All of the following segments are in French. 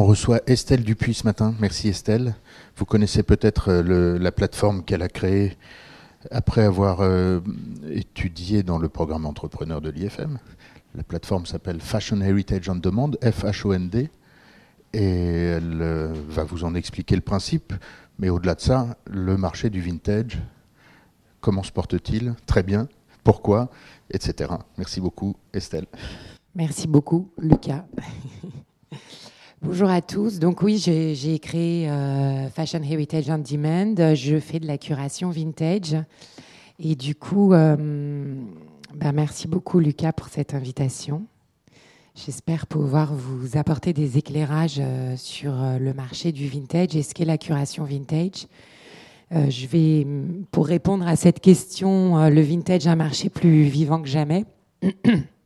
On reçoit Estelle Dupuis ce matin. Merci Estelle. Vous connaissez peut-être euh, la plateforme qu'elle a créée après avoir euh, étudié dans le programme entrepreneur de l'IFM. La plateforme s'appelle Fashion Heritage on Demand, F-H-O-N-D. Et elle euh, va vous en expliquer le principe. Mais au-delà de ça, le marché du vintage, comment se porte-t-il? Très bien. Pourquoi? Etc. Merci beaucoup Estelle. Merci beaucoup Lucas. Bonjour à tous. Donc oui, j'ai créé euh, Fashion Heritage on Demand. Je fais de la curation vintage. Et du coup, euh, bah, merci beaucoup Lucas pour cette invitation. J'espère pouvoir vous apporter des éclairages euh, sur le marché du vintage et ce qu'est la curation vintage. je vais, pour répondre à cette question, le vintage est un marché plus vivant que jamais.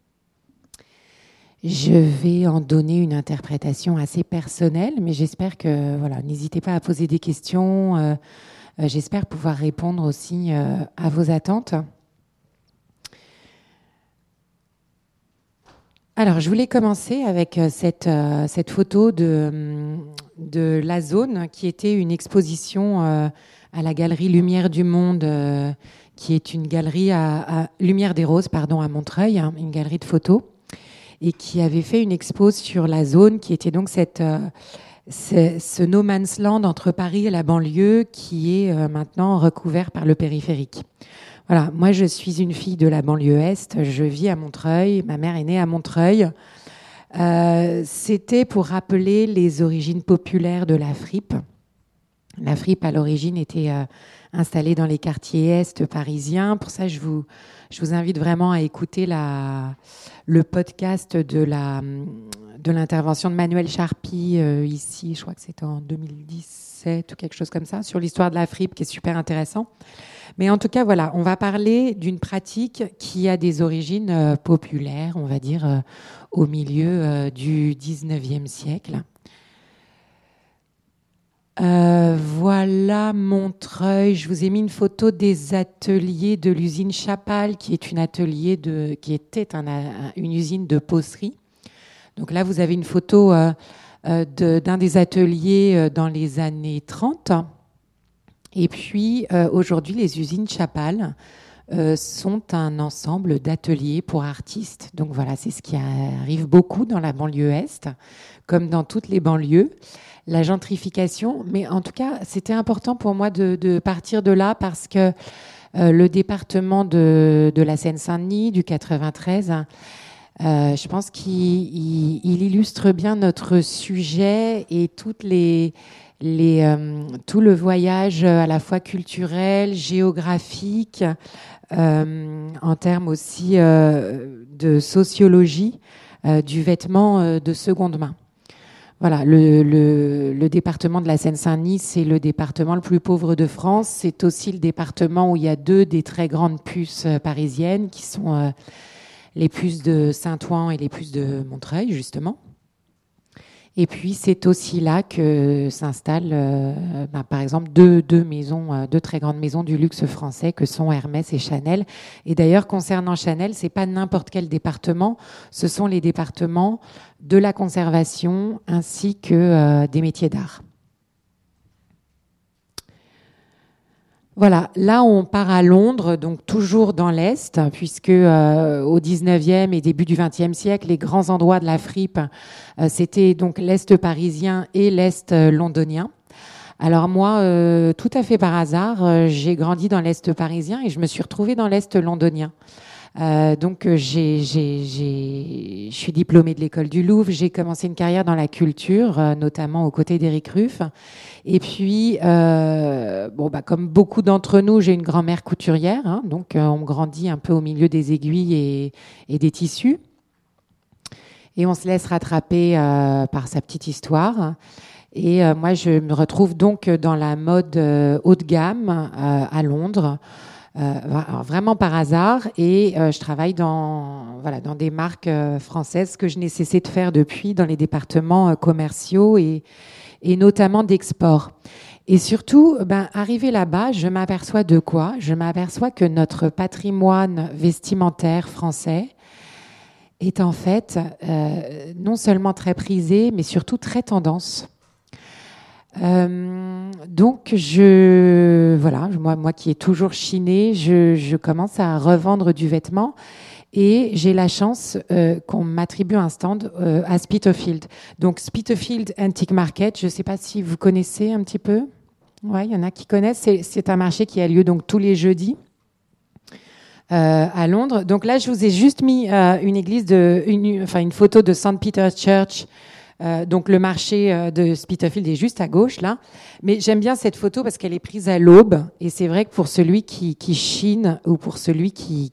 Je vais en donner une interprétation assez personnelle, mais j'espère que voilà, n'hésitez pas à poser des questions. Euh, euh, j'espère pouvoir répondre aussi euh, à vos attentes. Alors, je voulais commencer avec cette, photo de, de la zone qui était une exposition à la galerie Lumière du Monde, qui est une galerie à, Lumière des Roses, pardon, à Montreuil, hein, une galerie de photos et qui avait fait une expo sur la zone qui était donc cette, euh, ce no man's land entre Paris et la banlieue qui est euh, maintenant recouvert par le périphérique. Voilà, moi je suis une fille de la banlieue Est, je vis à Montreuil, ma mère est née à Montreuil. Euh, C'était pour rappeler les origines populaires de la fripe. La fripe à l'origine était installée dans les quartiers Est parisiens. Pour ça, je vous, je vous invite vraiment à écouter la, le podcast de la de l'intervention de Manuel Charpie euh, ici, je crois que c'était en 2017 ou quelque chose comme ça, sur l'histoire de la fripe qui est super intéressant. Mais en tout cas, voilà, on va parler d'une pratique qui a des origines euh, populaires, on va dire, euh, au milieu du 19e siècle. Euh, voilà Montreuil. Je vous ai mis une photo des ateliers de l'usine Chapal, qui est une atelier qui était une usine de pocerie. Donc là, vous avez une photo euh, euh, d'un des ateliers dans les années 30. Et puis aujourd'hui, les usines Chapal sont un ensemble d'ateliers pour artistes. Donc voilà, c'est ce qui arrive beaucoup dans la banlieue est, comme dans toutes les banlieues la gentrification. Mais en tout cas, c'était important pour moi de, partir de là parce que euh, le département de, la Seine-Saint-Denis, du 93, euh, je pense qu'il illustre bien notre sujet et toutes les, les, euh, tout le voyage à la fois culturel, géographique, en termes aussi de sociologie du vêtement de seconde main. Voilà, le, département de la Seine-Saint-Denis, c'est le département le plus pauvre de France. C'est aussi le département où il y a deux des très grandes puces euh, parisiennes, qui sont euh, les puces de Saint-Ouen et les puces de Montreuil, justement. Et puis c'est aussi là que s'installent, euh, ben, par exemple, deux, deux maisons, euh, deux très grandes maisons du luxe français que sont Hermès et Chanel. Et d'ailleurs, concernant Chanel, c'est pas n'importe quel département, ce sont les départements de la conservation ainsi que euh, des métiers d'art. Voilà, là on part à Londres, donc toujours dans l'Est, puisque euh, au 19e et début du 20e siècle, les grands endroits de la fripe, euh, c'était donc l'Est parisien et l'Est euh, londonien. Alors moi, tout à fait par hasard, j'ai grandi dans l'Est parisien et je me suis retrouvée dans l'Est londonien. Euh, donc euh, j'ai, je suis diplômée de l'école du Louvre. J'ai commencé une carrière dans la culture, euh, notamment aux côtés d'Éric Ruff. Et puis, euh, bon, bah, comme beaucoup d'entre nous, j'ai une grand-mère couturière. Hein, donc on grandit un peu au milieu des aiguilles et, et des tissus. Et on se laisse rattraper par sa petite histoire. Et moi, je me retrouve donc dans la mode haut de gamme à Londres. Euh, vraiment par hasard et euh, je travaille dans voilà dans des marques euh, françaises que je n'ai cessé de faire depuis dans les départements commerciaux et, et notamment d'export. Et surtout, ben, arrivé là-bas, je m'aperçois de quoi? Je m'aperçois que notre patrimoine vestimentaire français est en fait non seulement très prisé, mais surtout très tendance. Donc je voilà moi moi qui ai toujours chiné, je, je commence à revendre du vêtement et j'ai la chance euh, qu'on m'attribue un stand euh, à Spitalfield. Donc Spitalfield Antique Market, je ne sais pas si vous connaissez un petit peu. Ouais, il y en a qui connaissent. C'est un marché qui a lieu donc tous les jeudis. Euh, à Londres. Donc là, je vous ai juste mis euh, une église de, une, enfin une photo de St. Peter's Church euh, donc le marché euh, de Spitalfield est juste à gauche là. Mais j'aime bien cette photo parce qu'elle est prise à l'aube. Et c'est vrai que pour celui qui, chine ou pour celui qui,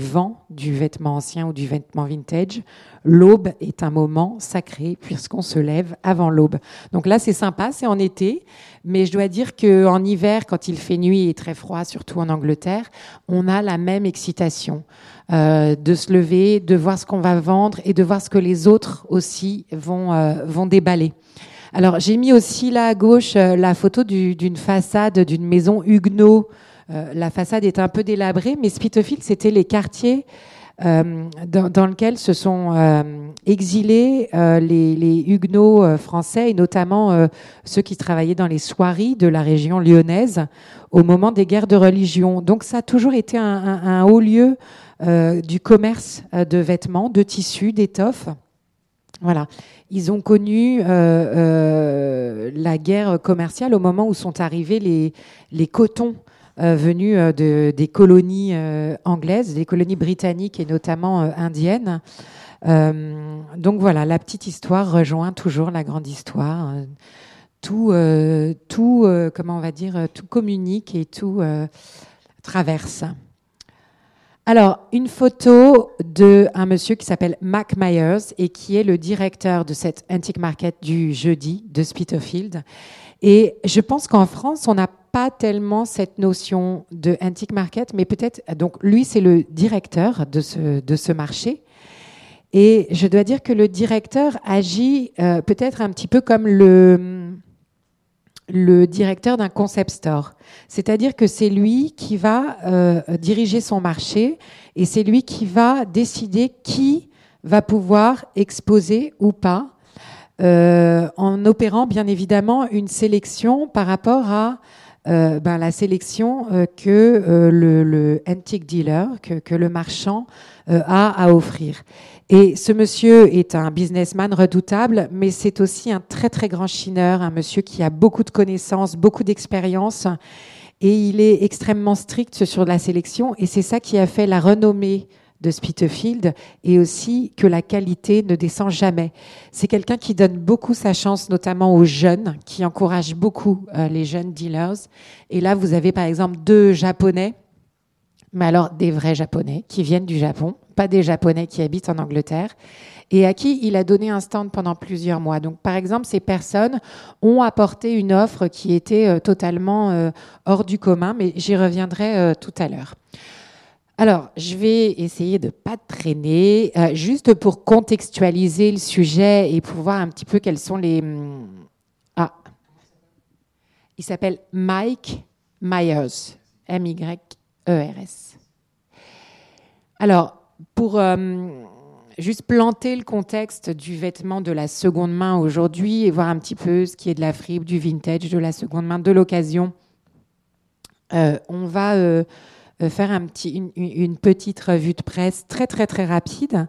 vend du vêtement ancien ou du vêtement vintage, l'aube est un moment sacré puisqu'on se lève avant l'aube. Donc là c'est sympa, c'est en été. Mais je dois dire qu'en hiver, quand il fait nuit et très froid, surtout en Angleterre, on a la même excitation. Euh, de se lever, de voir ce qu'on va vendre et de voir ce que les autres aussi vont, euh, vont déballer. Alors j'ai mis aussi là à gauche euh, la photo d'une façade d'une maison Huguenot. la façade est un peu délabrée, mais Spitalfield, c'était les quartiers euh, dans, lequel se sont euh, exilés euh, les, Huguenots français et notamment ceux qui travaillaient dans les soieries de la région lyonnaise au moment des guerres de religion. Donc ça a toujours été un, haut lieu du commerce de vêtements, de tissus, d'étoffes. Voilà. Ils ont connu la guerre commerciale au moment où sont arrivés les, les cotons venus euh, de, des colonies euh, anglaises, des colonies britanniques et notamment indiennes. donc voilà, la petite histoire rejoint toujours la grande histoire. Tout, tout comment on va dire, tout communique et tout traverse. Alors, une photo d'un monsieur qui s'appelle Mac Myers et qui est le directeur de cette Antique Market du jeudi de Spitalfield. Et je pense qu'en France, on n'a pas tellement cette notion de antique market, mais peut-être, donc lui, c'est le directeur de ce, de ce marché. Et je dois dire que le directeur agit euh, peut-être un petit peu comme le, le directeur d'un concept store. C'est-à-dire que c'est lui qui va euh, diriger son marché et c'est lui qui va décider qui va pouvoir exposer ou pas, euh, en opérant bien évidemment une sélection par rapport à euh, ben, la sélection euh, que euh, le, le, antique dealer, que, que le marchand a à offrir. Et ce monsieur est un businessman redoutable, mais c'est aussi un très très grand chineur, un monsieur qui a beaucoup de connaissances, beaucoup d'expérience, et il est extrêmement strict sur la sélection, et c'est ça qui a fait la renommée de Spitalfield et aussi que la qualité ne descend jamais. C'est quelqu'un qui donne beaucoup sa chance, notamment aux jeunes, qui encourage beaucoup euh, les jeunes dealers. Et là, vous avez par exemple deux Japonais, mais alors des vrais Japonais qui viennent du Japon, pas des Japonais qui habitent en Angleterre, et à qui il a donné un stand pendant plusieurs mois. Donc, par exemple, ces personnes ont apporté une offre qui était euh, totalement euh, hors du commun, mais j'y reviendrai tout à l'heure. Alors, je vais essayer de pas traîner, euh, juste pour contextualiser le sujet et pour voir un petit peu quels sont les. Hmm, ah, il s'appelle Mike Myers, M-Y-E-R-S. Alors, pour euh, juste planter le contexte du vêtement de la seconde main aujourd'hui et voir un petit peu ce qui est de la fripe, du vintage, de la seconde main, de l'occasion, euh, on va faire un petit, une, petite revue de presse très très très rapide.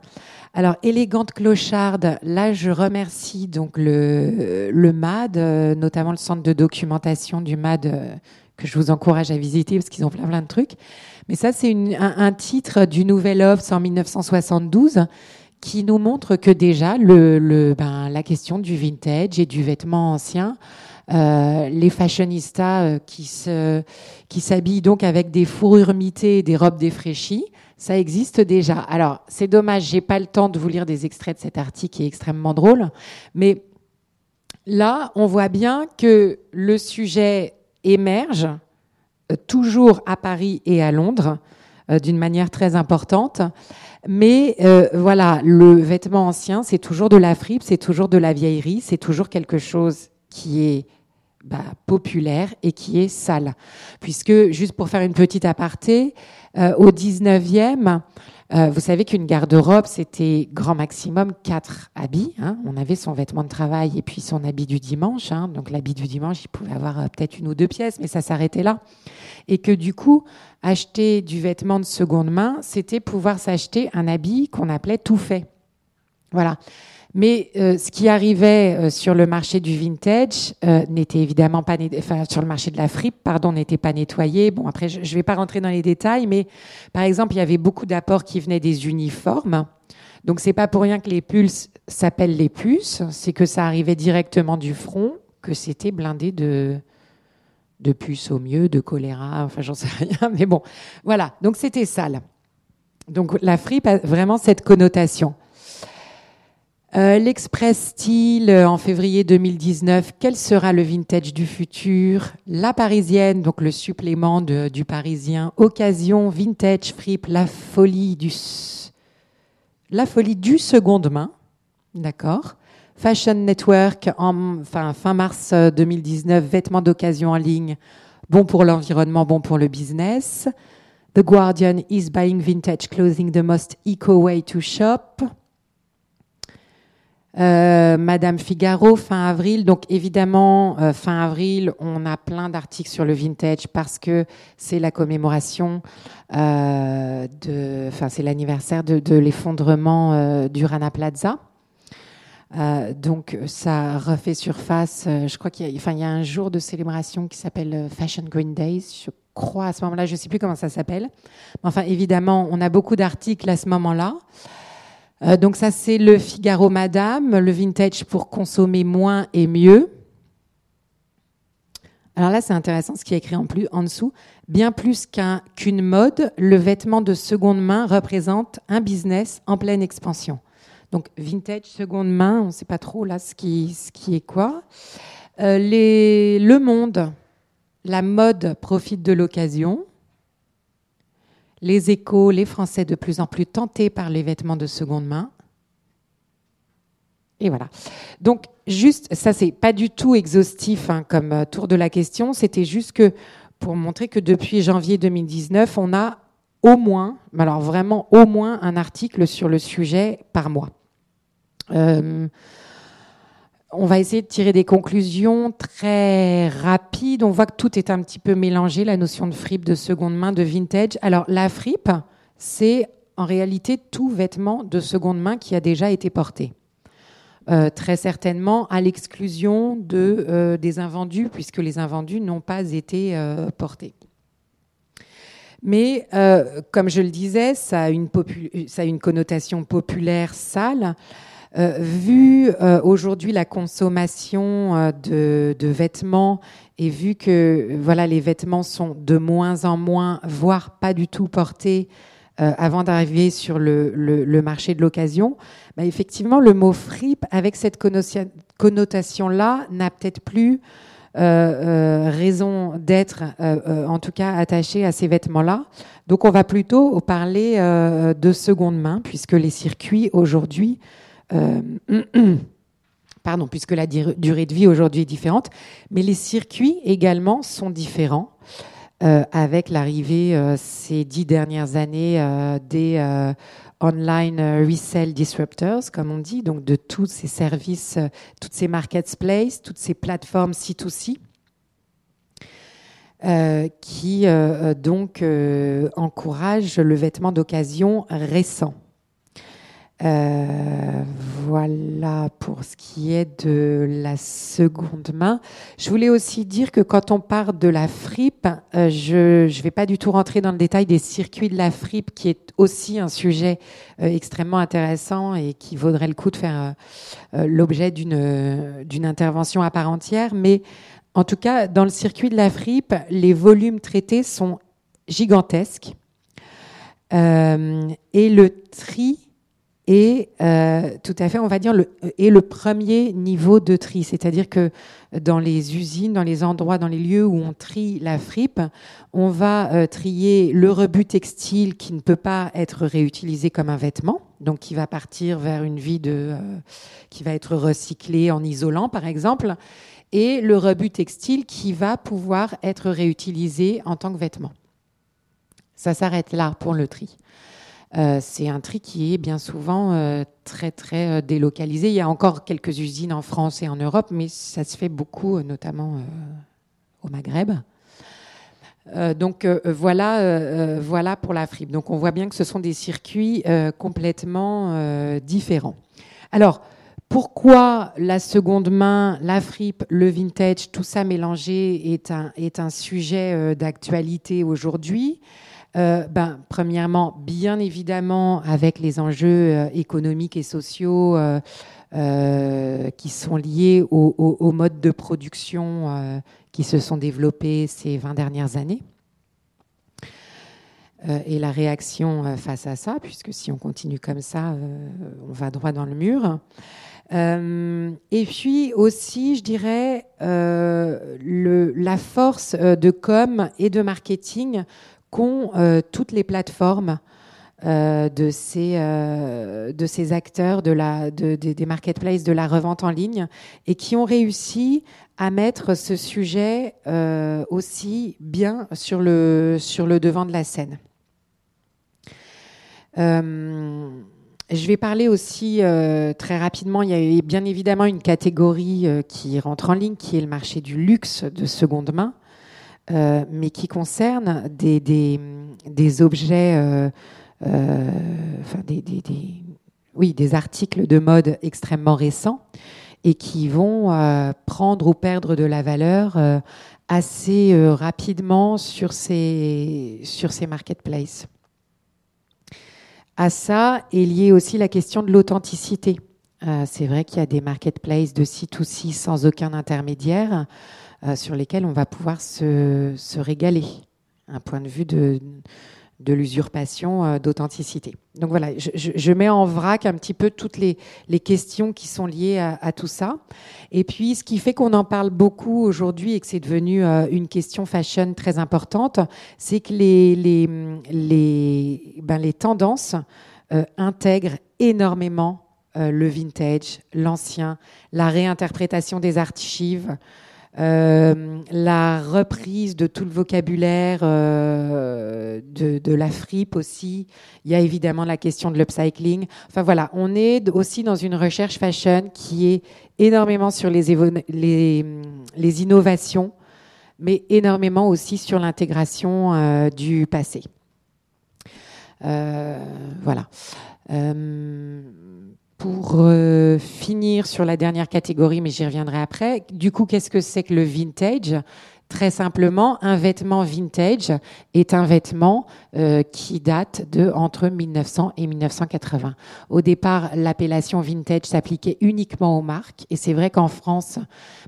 Alors, élégante clocharde, là je remercie donc le, MAD, euh, notamment le centre de documentation du MAD euh, que je vous encourage à visiter parce qu'ils ont plein plein de trucs. Mais ça c'est un, titre du Nouvel Obs en 1972 qui nous montre que déjà ben, la question du vintage et du vêtement ancien euh, les fashionistas euh, qui se qui s'habillent donc avec des fourrures mitées et des robes défraîchies, ça existe déjà. Alors c'est dommage, j'ai pas le temps de vous lire des extraits de cet article qui est extrêmement drôle, mais là on voit bien que le sujet émerge euh, toujours à Paris et à Londres d'une manière très importante. Mais voilà, le vêtement ancien, c'est toujours de la fripe, c'est toujours de la vieillerie, c'est toujours quelque chose qui est bah, populaire et qui est sale. Puisque, juste pour faire une petite aparté, euh, au 19e, Euh, vous savez qu'une garde-robe, c'était grand maximum quatre habits. Hein. On avait son vêtement de travail et puis son habit du dimanche. Hein. Donc l'habit du dimanche, il pouvait avoir euh, peut-être une ou deux pièces, mais ça s'arrêtait là. Et que du coup, acheter du vêtement de seconde main, c'était pouvoir s'acheter un habit qu'on appelait tout fait. Voilà. Mais euh, ce qui arrivait euh, sur le marché du vintage euh, n'était évidemment pas, enfin sur le marché de la fripe, pardon, n'était pas nettoyé. Bon, après, je ne vais pas rentrer dans les détails, mais par exemple, il y avait beaucoup d'apports qui venaient des uniformes. Donc, c'est pas pour rien que les pulses s'appellent les puces, c'est que ça arrivait directement du front, que c'était blindé de de puces au mieux, de choléra, enfin j'en sais rien, mais bon, voilà. Donc c'était sale. Donc la fripe a vraiment cette connotation. Euh, L'Express Style euh, en février 2019, quel sera le vintage du futur? La Parisienne, donc le supplément du Parisien, Occasion, Vintage, Fripe, la folie du, la folie du seconde main, d'accord. Fashion Network, en, fin mars 2019, euh, vêtements d'occasion en ligne, bon pour l'environnement, bon pour le business. The Guardian is buying vintage clothing the most eco way to shop. Euh, Madame Figaro, fin avril. Donc évidemment, euh, fin avril, on a plein d'articles sur le vintage parce que c'est la commémoration euh, de, enfin c'est l'anniversaire de, l'effondrement du Rana Plaza. donc ça refait surface. je crois qu'il y a, y a un jour de célébration qui s'appelle Fashion Green Days. Je crois à ce moment-là, je sais plus comment ça s'appelle. Enfin évidemment, on a beaucoup d'articles à ce moment-là. Euh, donc ça, c'est le Figaro Madame, le vintage pour consommer moins et mieux. Alors là, c'est intéressant ce qui est écrit en, plus, en dessous. Bien plus qu'une mode, le vêtement de seconde main représente un business en pleine expansion. Donc vintage, seconde main, on ne sait pas trop là ce qui, est quoi. Euh, le monde, la mode profite de l'occasion les échos, les Français de plus en plus tentés par les vêtements de seconde main. Et voilà. Donc, juste, ça, c'est pas du tout exhaustif hein, comme euh, tour de la question. C'était juste que pour montrer que depuis janvier 2019, on a au moins, alors vraiment au moins un article sur le sujet par mois. Euh, on va essayer de tirer des conclusions très rapides. On voit que tout est un petit peu mélangé, la notion de fripe, de seconde main, de vintage. Alors la fripe, c'est en réalité tout vêtement de seconde main qui a déjà été porté. Euh, très certainement à l'exclusion de, euh, des invendus, puisque les invendus n'ont pas été euh, portés. Mais comme je le disais, ça a une, ça a une connotation populaire sale. Euh, vu euh, aujourd'hui la consommation euh, de, vêtements et vu que voilà les vêtements sont de moins en moins, voire pas du tout portés avant d'arriver sur le, marché de l'occasion, bah, effectivement le mot fripe avec cette connotation-là n'a peut-être plus raison d'être, en tout cas attaché à ces vêtements-là. Donc on va plutôt parler de seconde main, puisque les circuits aujourd'hui pardon, puisque la durée de vie aujourd'hui est différente, mais les circuits également sont différents. Euh, avec l'arrivée euh, ces dix dernières années des online resell disruptors, comme on dit, donc de tous ces services, toutes ces marketplaces, toutes ces plateformes C2C, qui donc encouragent le vêtement d'occasion récent. Euh, voilà pour ce qui est de la seconde main. Je voulais aussi dire que quand on parle de la fripe, euh, je ne vais pas du tout rentrer dans le détail des circuits de la fripe, qui est aussi un sujet euh, extrêmement intéressant et qui vaudrait le coup de faire l'objet d'une intervention à part entière. Mais en tout cas, dans le circuit de la fripe, les volumes traités sont gigantesques. et le tri et euh, tout à fait, on va dire, le, et le premier niveau de tri. C'est-à-dire que dans les usines, dans les endroits, dans les lieux où on trie la fripe, on va euh, trier le rebut textile qui ne peut pas être réutilisé comme un vêtement, donc qui va partir vers une vie de, euh, qui va être recyclé en isolant, par exemple, et le rebut textile qui va pouvoir être réutilisé en tant que vêtement. Ça s'arrête là pour le tri. C'est un tri qui est bien souvent très très délocalisé. Il y a encore quelques usines en France et en Europe, mais ça se fait beaucoup, notamment au Maghreb. donc voilà, voilà pour la fripe. Donc on voit bien que ce sont des circuits complètement différents. Alors, pourquoi la seconde main, la fripe, le vintage, tout ça mélangé est un, est un sujet euh, d'actualité aujourd'hui? Euh, ben, Premièrement, bien évidemment, avec les enjeux euh, économiques et sociaux qui sont liés au, au, mode de production qui se sont développés ces 20 dernières années. et la réaction face à ça, puisque si on continue comme ça, on va droit dans le mur. Euh, et puis aussi, je dirais, euh, la force euh, de com et de marketing qu'ont toutes les plateformes de, ces, de ces acteurs de la, de, des marketplaces de la revente en ligne et qui ont réussi à mettre ce sujet aussi bien sur le, sur le devant de la scène. Je vais parler aussi euh, très rapidement. Il y a bien évidemment une catégorie euh, qui rentre en ligne, qui est le marché du luxe de seconde main, euh, mais qui concerne des, objets, enfin des, oui, des articles de mode extrêmement récents et qui vont prendre ou perdre de la valeur assez rapidement sur ces, marketplaces. À ça est liée aussi la question de l'authenticité. Euh, c'est vrai qu'il y a des marketplaces de C2C sans aucun intermédiaire euh, sur lesquels on va pouvoir se, régaler, un point de vue de, l'usurpation euh, d'authenticité. Donc voilà, je, mets en vrac un petit peu toutes les, questions qui sont liées à, tout ça. Et puis, ce qui fait qu'on en parle beaucoup aujourd'hui et que c'est devenu euh, une question fashion très importante, c'est que les, ben, tendances intègrent énormément le vintage, l'ancien, la réinterprétation des archives, la reprise de tout le vocabulaire euh, de, la fripe aussi. Il y a évidemment la question de l'upcycling. Enfin voilà, on est aussi dans une recherche fashion qui est énormément sur les innovations, mais énormément aussi sur l'intégration euh, du passé. voilà pour euh, finir sur la dernière catégorie, mais j'y reviendrai après, du coup, qu'est-ce que c'est que le vintage? Très simplement, un vêtement vintage est un vêtement euh, qui date de entre 1900 et 1980. Au départ, l'appellation vintage s'appliquait uniquement aux marques, et c'est vrai qu'en France,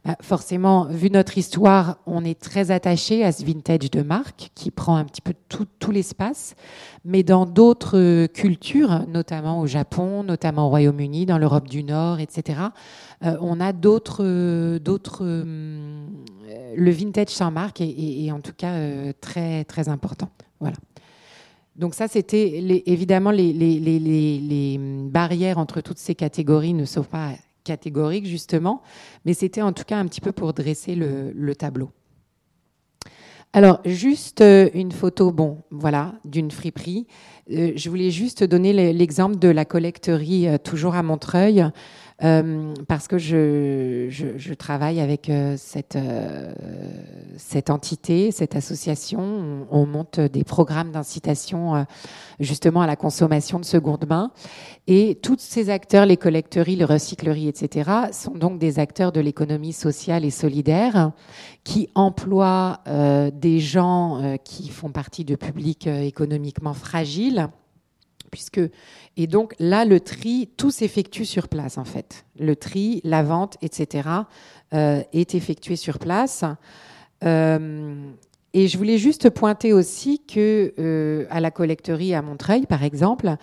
bah, forcément, vu notre histoire, on est très attaché à ce vintage de marque qui prend un petit peu tout, l'espace. Mais dans d'autres cultures, notamment au Japon, notamment au Royaume-Uni, dans l'Europe du Nord, etc., euh, on a d'autres. Euh, le vintage sans marque est, en tout cas euh, très très important. Voilà. Donc ça, c'était évidemment les, barrières entre toutes ces catégories ne sont pas catégoriques justement, mais c'était en tout cas un petit peu pour dresser le, tableau. Alors, juste une photo, bon, voilà, d'une friperie. je voulais juste donner l'exemple de la collecterie, toujours à Montreuil. Euh, parce que je, je, travaille avec euh, cette, euh, cette entité, cette association. On, monte des programmes d'incitation justement à la consommation de seconde main. Et tous ces acteurs, les collecteries, les recycleries, etc., sont donc des acteurs de l'économie sociale et solidaire qui emploient des gens qui font partie de publics économiquement fragiles puisque et donc là le tri tout s'effectue sur place en fait. Le tri la vente etc euh, est effectué sur place. Euh, et je voulais juste pointer aussi que euh, à la collecterie à Montreuil par exemple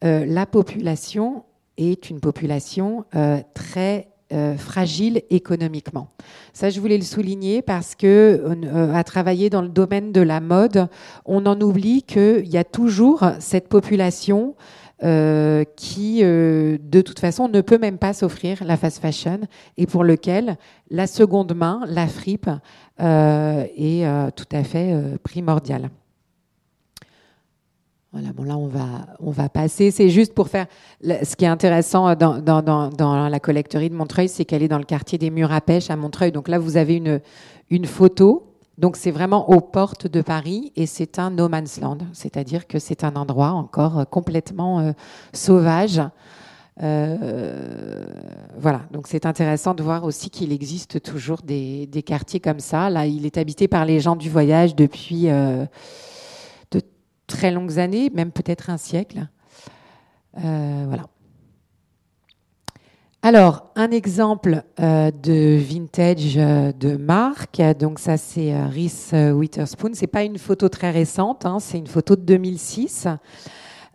la population est une population très euh, fragile économiquement. Ça, je voulais le souligner parce que euh, à travailler dans le domaine de la mode, on en oublie qu'il y a toujours cette population euh, qui, de toute façon, ne peut même pas s'offrir la fast fashion et pour lequel la seconde main, la fripe, est tout à fait primordiale. Bon là on va, on va passer. C'est juste pour faire. Ce qui est intéressant dans, dans, la collecterie de Montreuil, c'est qu'elle est dans le quartier des Murs à Pêche à Montreuil. Donc là, vous avez une, une photo. Donc c'est vraiment aux portes de Paris et c'est un no man's land, c'est-à-dire que c'est un endroit encore complètement euh, sauvage. Euh, voilà, donc c'est intéressant de voir aussi qu'il existe toujours des, des, quartiers comme ça. Là, il est habité par les gens du voyage depuis euh, de très longues années, même peut-être un siècle. Euh, voilà. Alors, un exemple euh, de vintage euh, de marque. Donc ça, c'est Reese Witherspoon. C'est pas une photo très récente, hein, c'est une photo de 2006.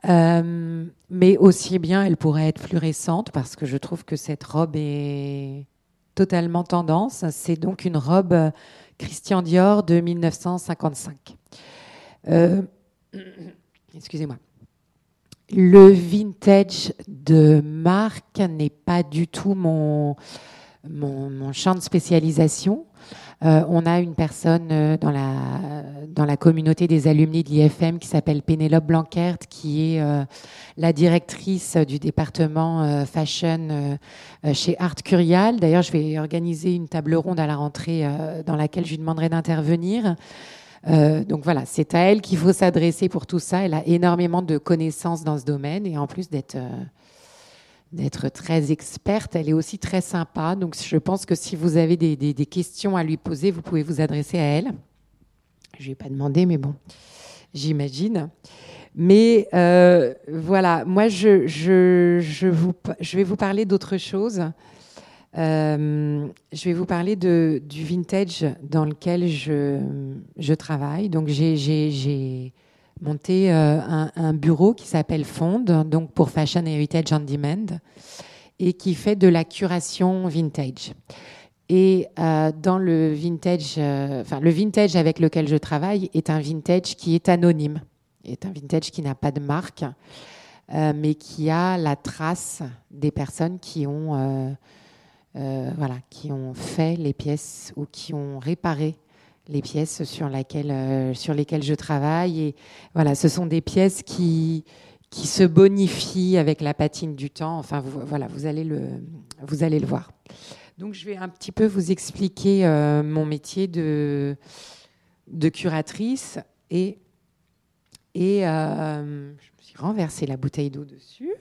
mais aussi bien, elle pourrait être plus récente parce que je trouve que cette robe est totalement tendance. C'est donc une robe Christian Dior de 1955. Excusez-moi. Le vintage de marque n'est pas du tout mon, champ de spécialisation. Euh, on a une personne euh, dans la, dans la communauté des alumni de l'IFM qui s'appelle Pénélope Blanquert, qui est euh, la directrice du département fashion chez Art Curial. D'ailleurs, je vais organiser une table ronde à la rentrée dans laquelle je lui demanderai d'intervenir. Euh, donc voilà, c'est à elle qu'il faut s'adresser pour tout ça. Elle a énormément de connaissances dans ce domaine et en plus d'être euh, très experte, elle est aussi très sympa. Donc je pense que si vous avez des, questions à lui poser, vous pouvez vous adresser à elle. Je vais pas demandé, mais bon, j'imagine. Mais euh, voilà, moi je, je, je, vous, je vais vous parler d'autre chose. Euh, je vais vous parler du vintage dans lequel je, travaille. Donc, j'ai monté euh, un, bureau qui s'appelle Fond, donc pour Fashion Heritage on Demand, et qui fait de la curation vintage. Et euh, dans le vintage, enfin le vintage avec lequel je travaille est un vintage qui est anonyme, est un vintage qui n'a pas de marque, mais qui a la trace des personnes qui ont voilà, qui ont fait les pièces ou qui ont réparé les pièces sur, laquelle, euh, sur lesquelles je travaille. Et voilà, ce sont des pièces qui, qui se bonifient avec la patine du temps. Enfin, vous, voilà, vous allez, le, vous allez le voir. Donc, je vais un petit peu vous expliquer euh, mon métier de, de curatrice et, et je me suis renversé la bouteille d'eau dessus.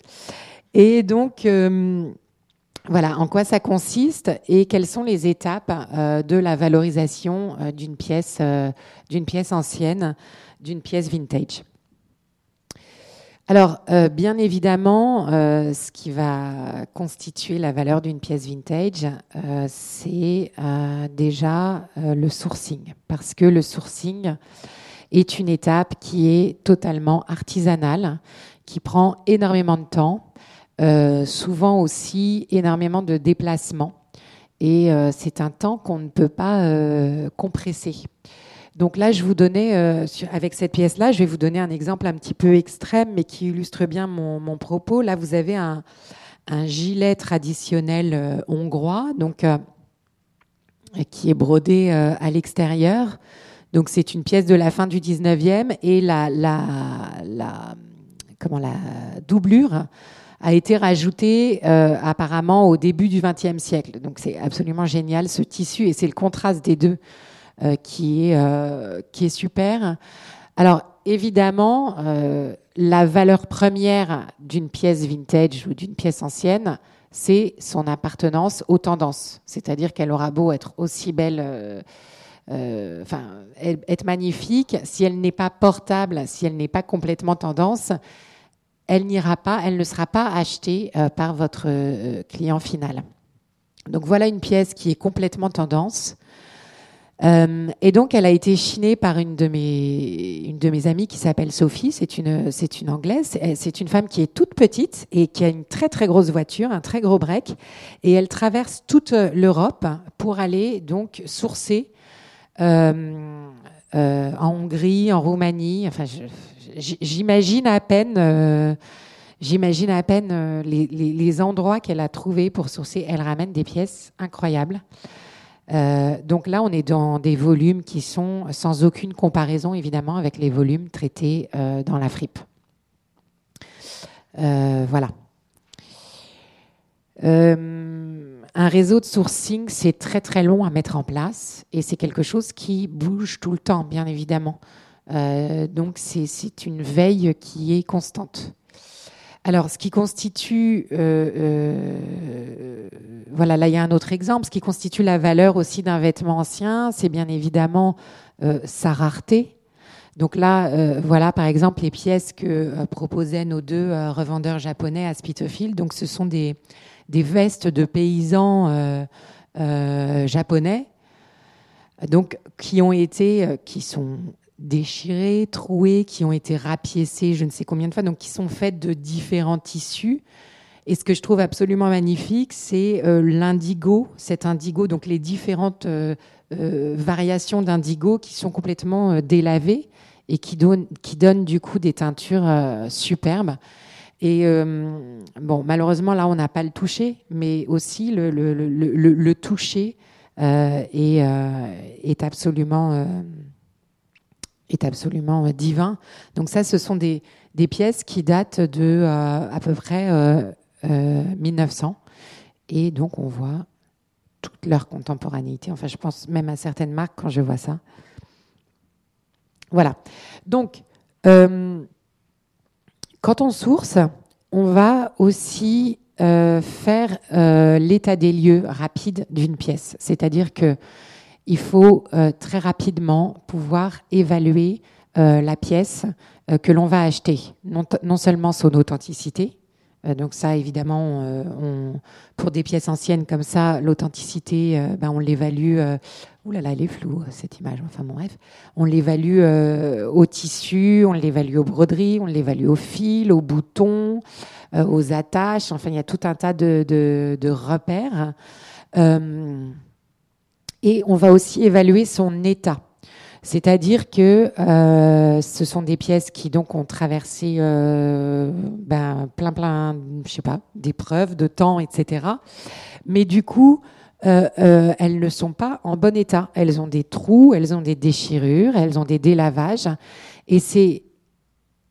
Et donc, voilà, en quoi ça consiste et quelles sont les étapes euh, de la valorisation euh, d'une pièce, euh, d'une pièce ancienne, d'une pièce vintage. Alors, bien évidemment, ce qui va constituer la valeur d'une pièce vintage, c'est déjà le sourcing, parce que le sourcing est une étape qui est totalement artisanale, qui prend énormément de temps euh, souvent aussi énormément de déplacements. Et euh, c'est un temps qu'on ne peut pas euh, compresser. Donc là, je vous donnais, avec cette pièce-là, je vais vous donner un exemple un petit peu extrême, mais qui illustre bien mon, propos. Là, vous avez un, gilet traditionnel hongrois, donc qui est brodé à l'extérieur. Donc c'est une pièce de la fin du 19e et la, comment, la doublure a été rajouté euh, apparemment au début du XXe siècle. Donc c'est absolument génial ce tissu et c'est le contraste des deux euh, qui, est, euh, qui est super. Alors évidemment, la valeur première d'une pièce vintage ou d'une pièce ancienne, c'est son appartenance aux tendances. C'est-à-dire qu'elle aura beau être aussi belle. enfin, être magnifique, si elle n'est pas portable, si elle n'est pas complètement tendance, elle n'ira pas, elle ne sera pas achetée euh, par votre euh, client final. Donc voilà une pièce qui est complètement tendance. Euh, et donc, elle a été chinée par une de mes, une de mes amies qui s'appelle Sophie. C'est une, c'est une anglaise. C'est une femme qui est toute petite et qui a une très très grosse voiture, un très gros break. Et elle traverse toute l'Europe pour aller donc sourcer en Hongrie, en Roumanie. Enfin, je, j'imagine à peine, euh, j'imagine à peine euh, les, endroits qu'elle a trouvés pour sourcer. Elle ramène des pièces incroyables. Euh, donc là, on est dans des volumes qui sont sans aucune comparaison, évidemment, avec les volumes traités dans la fripe. voilà. un réseau de sourcing, c'est très très long à mettre en place et c'est quelque chose qui bouge tout le temps, bien évidemment. Donc c'est une veille qui est constante. Alors, ce qui constitue, euh, euh, voilà, là il y a un autre exemple, ce qui constitue la valeur aussi d'un vêtement ancien, c'est bien évidemment euh, sa rareté. Donc là, voilà par exemple les pièces que proposaient nos deux revendeurs japonais à Spitalfield. Donc ce sont des, des vestes de paysans japonais, donc qui ont été, qui sont déchirées, trouées, qui ont été rapiécées je ne sais combien de fois, donc qui sont faites de différents tissus. Et ce que je trouve absolument magnifique, c'est euh, l'indigo, cet indigo, donc les différentes euh, euh, variations d'indigo qui sont complètement délavées et qui, donnent, du coup des teintures superbes. Et bon, malheureusement, là, on n'a pas le toucher, mais aussi le, toucher est, absolument est absolument euh, divin. Donc ça, ce sont des, des pièces qui datent de euh, à peu près 1900. Euh, Et donc on voit toute leur contemporanéité. Enfin, je pense même à certaines marques quand je vois ça. Voilà. Donc, quand on source, on va aussi faire l'état des lieux rapide d'une pièce. C'est-à-dire que il faut euh, très rapidement pouvoir évaluer euh, la pièce euh, que l'on va acheter, non, seulement son authenticité, donc ça, évidemment, pour des pièces anciennes comme ça, l'authenticité, ben, on l'évalue. ouh là elle est floue cette image. Enfin bon, bref, on l'évalue au tissu, on l'évalue aux broderies, on l'évalue au fil, aux boutons, aux attaches. Enfin, il y a tout un tas de repères. Et on va aussi évaluer son état. C'est-à-dire que euh, ce sont des pièces qui donc ont traversé euh, ben, plein plein, je sais pas, d'épreuves, de temps, etc. Mais du coup, euh, elles ne sont pas en bon état. Elles ont des trous, elles ont des déchirures, elles ont des délavages, et c'est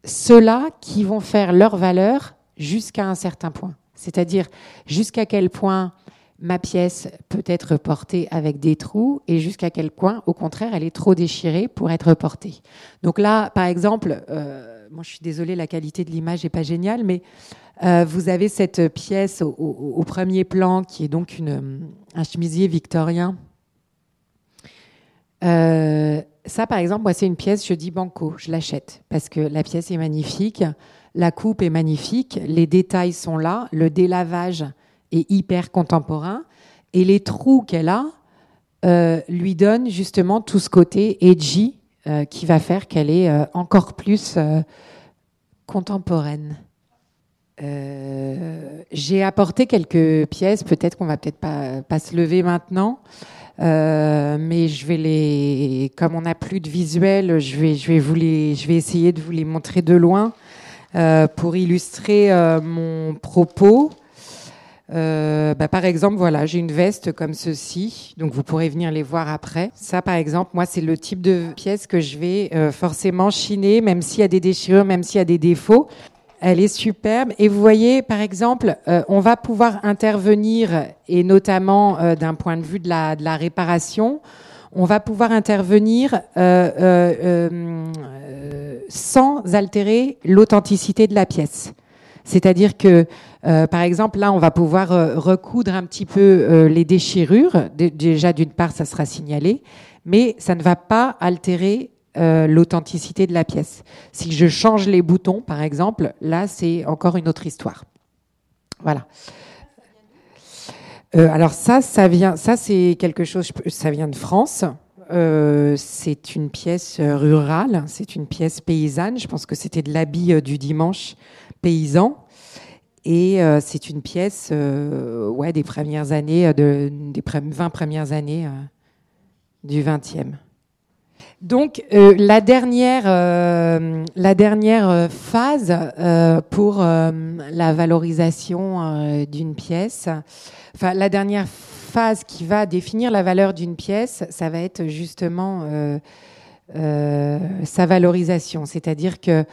ceux-là qui vont faire leur valeur jusqu'à un certain point. C'est-à-dire jusqu'à quel point ma pièce peut être portée avec des trous et jusqu'à quel point, au contraire, elle est trop déchirée pour être portée. Donc là, par exemple, euh, je suis désolée, la qualité de l'image n'est pas géniale, mais euh, vous avez cette pièce au, premier plan qui est donc une, un chemisier victorien. Euh, ça, par exemple, c'est une pièce, je dis banco, je l'achète parce que la pièce est magnifique, la coupe est magnifique, les détails sont là, le délavage et hyper contemporain. Et les trous qu'elle a euh, lui donnent justement tout ce côté edgy euh, qui va faire qu'elle est euh, encore plus contemporaine. J'ai apporté quelques pièces, peut-être qu'on va peut-être pas, se lever maintenant, mais je vais comme on n'a plus de visuel, je vais, je je vais essayer de vous les montrer de loin pour illustrer mon propos. Euh, bah, par exemple, voilà, j'ai une veste comme ceci, donc vous pourrez venir les voir après. Ça, par exemple, moi, c'est le type de pièce que je vais euh, forcément chiner, même s'il y a des déchirures, même s'il y a des défauts. Elle est superbe. Et vous voyez, par exemple, euh, on va pouvoir intervenir, et notamment d'un point de vue de la, de la réparation, on va pouvoir intervenir sans altérer l'authenticité de la pièce. C'est-à-dire que euh, par exemple, là, on va pouvoir euh, recoudre un petit peu euh, les déchirures. déjà, d'une part, ça sera signalé, mais ça ne va pas altérer l'authenticité de la pièce. Si je change les boutons, par exemple, là, c'est encore une autre histoire. Voilà. alors ça, ça vient, ça c'est quelque chose, ça vient de France. c'est une pièce rurale, c'est une pièce paysanne. Je pense que c'était de l'habit du dimanche paysan. Et euh, c'est une pièce euh, ouais, des premières années, euh, de, des 20 premières années du 20e. Donc la dernière, la dernière phase pour la valorisation d'une pièce, enfin la dernière phase qui va définir la valeur d'une pièce, ça va être justement sa valorisation. C'est-à-dire que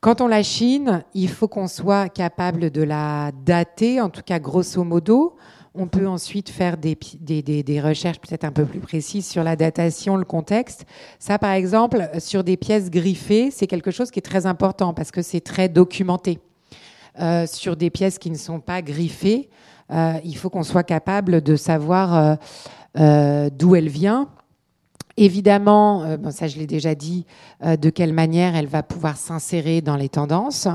Quand on la chine, il faut qu'on soit capable de la dater, en tout cas grosso modo. On peut ensuite faire des, recherches peut-être un peu plus précises sur la datation, le contexte. Ça, par exemple, sur des pièces griffées, c'est quelque chose qui est très important parce que c'est très documenté. Euh, sur des pièces qui ne sont pas griffées, euh, il faut qu'on soit capable de savoir euh, d'où elle vient, Évidemment, euh, ça je l'ai déjà dit, euh, de quelle manière elle va pouvoir s'insérer dans les tendances.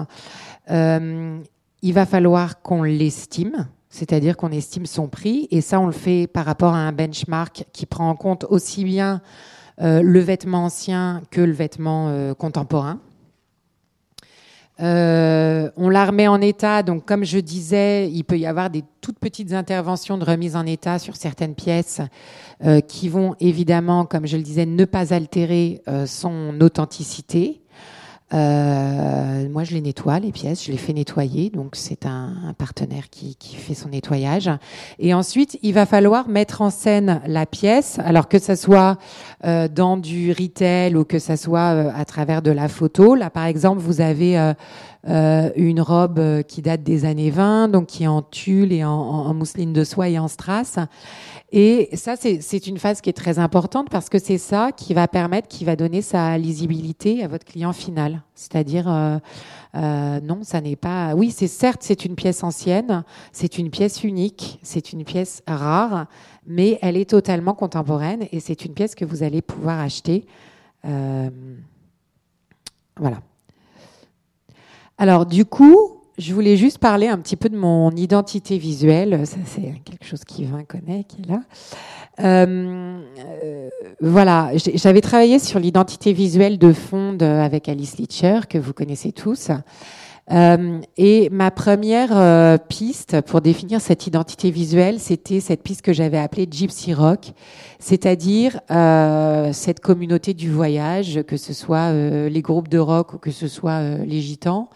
Euh, il va falloir qu'on l'estime, c'est-à-dire qu'on estime son prix, et ça on le fait par rapport à un benchmark qui prend en compte aussi bien le vêtement ancien que le vêtement contemporain. Euh, on la remet en état, donc comme je disais, il peut y avoir des toutes petites interventions de remise en état sur certaines pièces euh, qui vont évidemment, comme je le disais, ne pas altérer euh, son authenticité. Euh, moi, je les nettoie, les pièces, je les fais nettoyer. Donc, c'est un, partenaire qui, fait son nettoyage. Et ensuite, il va falloir mettre en scène la pièce, alors que ça soit euh, dans du retail ou que ça soit euh, à travers de la photo. Là, par exemple, vous avez une robe qui date des années 20, donc qui est en tulle et en, en mousseline de soie et en strass. Et ça, c'est une phase qui est très importante parce que c'est ça qui va permettre, qui va donner sa lisibilité à votre client final. C'est-à-dire, euh, euh, non, ça n'est pas. Oui, c'est certes, c'est une pièce ancienne, c'est une pièce unique, c'est une pièce rare, mais elle est totalement contemporaine et c'est une pièce que vous allez pouvoir acheter. Euh, voilà. Alors, du coup, je voulais juste parler un petit peu de mon identité visuelle. Ça, c'est quelque chose qui Vin connaît, qui est là. Euh, euh, voilà, j'avais travaillé sur l'identité visuelle de fond avec Alice Litcher, que vous connaissez tous. Euh, et ma première euh, piste pour définir cette identité visuelle, c'était cette piste que j'avais appelée Gypsy Rock, c'est-à-dire cette communauté du voyage, que ce soit les groupes de rock ou que ce soit les gitans.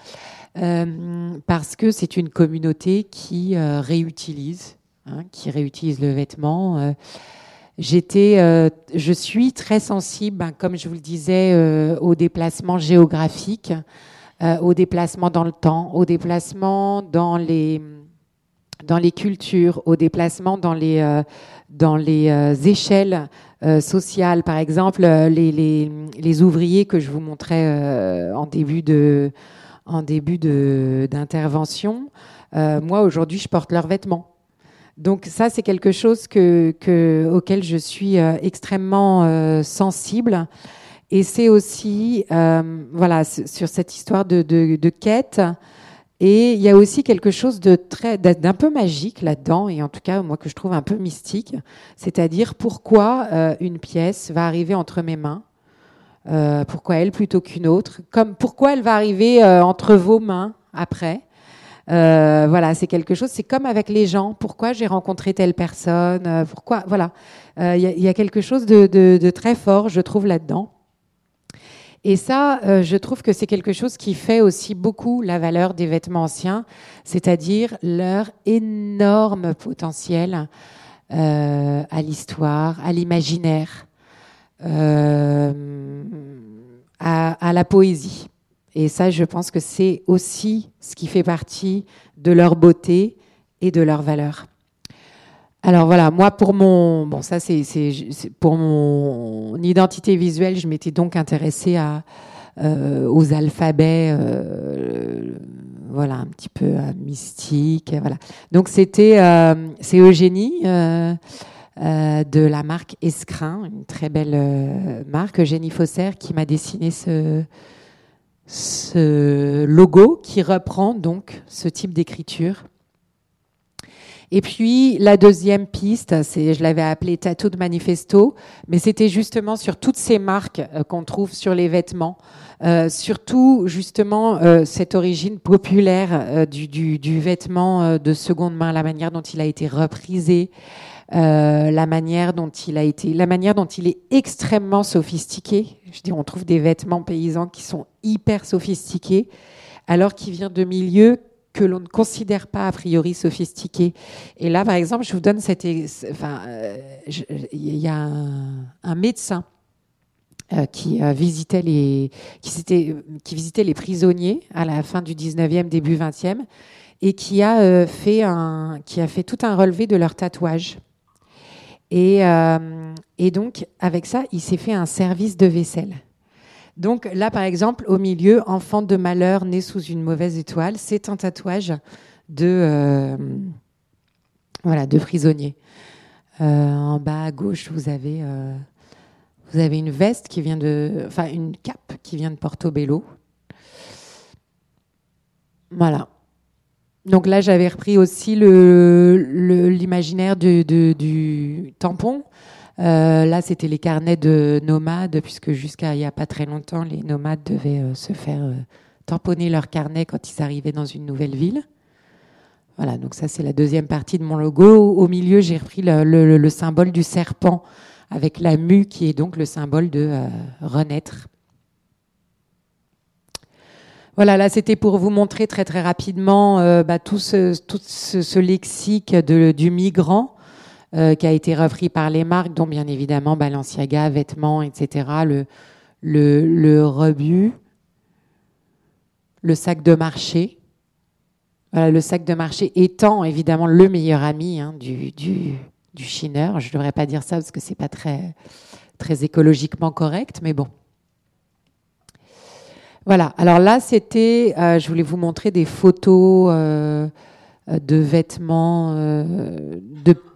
Euh, parce que c'est une communauté qui euh, réutilise, hein, qui réutilise le vêtement. Euh, j'étais, je suis très sensible, ben, comme je vous le disais, aux déplacements géographiques, aux déplacements dans le temps, aux déplacements dans les dans les cultures, aux déplacements dans les dans les échelles sociales. Par exemple, les, les, les, ouvriers que je vous montrais en début de en début d'intervention, euh, moi aujourd'hui je porte leurs vêtements. Donc ça c'est quelque chose que, auquel je suis euh, extrêmement euh, sensible. Et c'est aussi voilà sur cette histoire de, de, quête. Et il y a aussi quelque chose de très d'un peu magique là-dedans, et en tout cas moi que je trouve un peu mystique, c'est-à-dire pourquoi une pièce va arriver entre mes mains euh, pourquoi elle plutôt qu'une autre? Comme pourquoi elle va arriver euh, entre vos mains après? Euh, Voilà, c'est quelque chose. C'est comme avec les gens. Pourquoi j'ai rencontré telle personne? Pourquoi Voilà, il y, a quelque chose de, très fort, je trouve là-dedans. Et ça, je trouve que c'est quelque chose qui fait aussi beaucoup la valeur des vêtements anciens, c'est-à-dire leur énorme potentiel à l'histoire, à l'imaginaire. Euh, à, la poésie. Et ça, je pense que c'est aussi ce qui fait partie de leur beauté et de leur valeur. Alors voilà, moi pour mon bon ça c'est pour mon identité visuelle, je m'étais donc intéressée à euh, aux alphabets, euh, voilà un petit peu mystique, voilà. Donc c'était c'est Eugénie. Euh, de la marque Escrin, une très belle euh, marque, Eugénie Fosser, qui m'a dessiné ce, logo qui reprend donc ce type d'écriture. Et puis la deuxième piste, c'est, je l'avais appelé Tattoo de Manifesto, mais c'était justement sur toutes ces marques euh, qu'on trouve sur les vêtements, surtout justement cette origine populaire du, vêtement de seconde main, la manière dont il a été reprisé, euh, la manière dont il a été, la manière dont il est extrêmement sophistiqué. Je dis, on trouve des vêtements paysans qui sont hyper sophistiqués, alors qu'il vient de milieux que l'on ne considère pas a priori sophistiqués. Et là, par exemple, je vous donne cette, enfin, euh, il y a un, médecin qui visitait les qui visitait les prisonniers à la fin du 19e début 20e et qui a fait un qui a fait tout un relevé de leurs tatouages et, et donc avec ça il s'est fait un service de vaisselle donc là, par exemple, au milieu, enfant de malheur né sous une mauvaise étoile, c'est un tatouage de, euh, voilà, de prisonnier. Euh, en bas à gauche, vous avez, euh, vous avez une veste qui vient de, enfin une cape qui vient de Portobello. Voilà. Donc là, j'avais repris aussi l'imaginaire du tampon. Euh, là, c'était les carnets de nomades, puisque jusqu'à il n'y a pas très longtemps, les nomades devaient euh, se faire euh, tamponner leurs carnets quand ils arrivaient dans une nouvelle ville. Voilà, donc ça c'est la deuxième partie de mon logo. Au milieu, j'ai repris le, symbole du serpent avec la mue qui est donc le symbole de renaître. Voilà, là c'était pour vous montrer très très rapidement bah, tout, ce, lexique du migrant euh, qui a été repris par les marques, dont bien évidemment Balenciaga, vêtements, etc., le, le, le rebut, le sac de marché. Voilà, le sac de marché étant évidemment le meilleur ami hein, du, du, du, chineur. Je ne devrais pas dire ça parce que c'est pas très, très écologiquement correct, mais bon. Voilà, alors là, c'était, euh, je voulais vous montrer des photos. Euh, euh, de vêtements euh,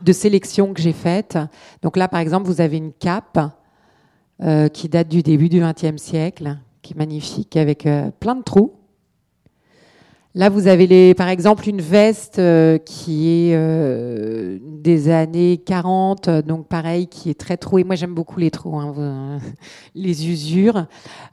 de, sélection que j'ai faites. Donc là, par exemple, vous avez une cape qui date du début du XXe siècle, qui est magnifique, avec plein de trous. Là, vous avez les, par exemple une veste euh, qui est euh, des années 40, donc pareil, qui est très trouée. Moi, j'aime beaucoup les trous, hein, les usures.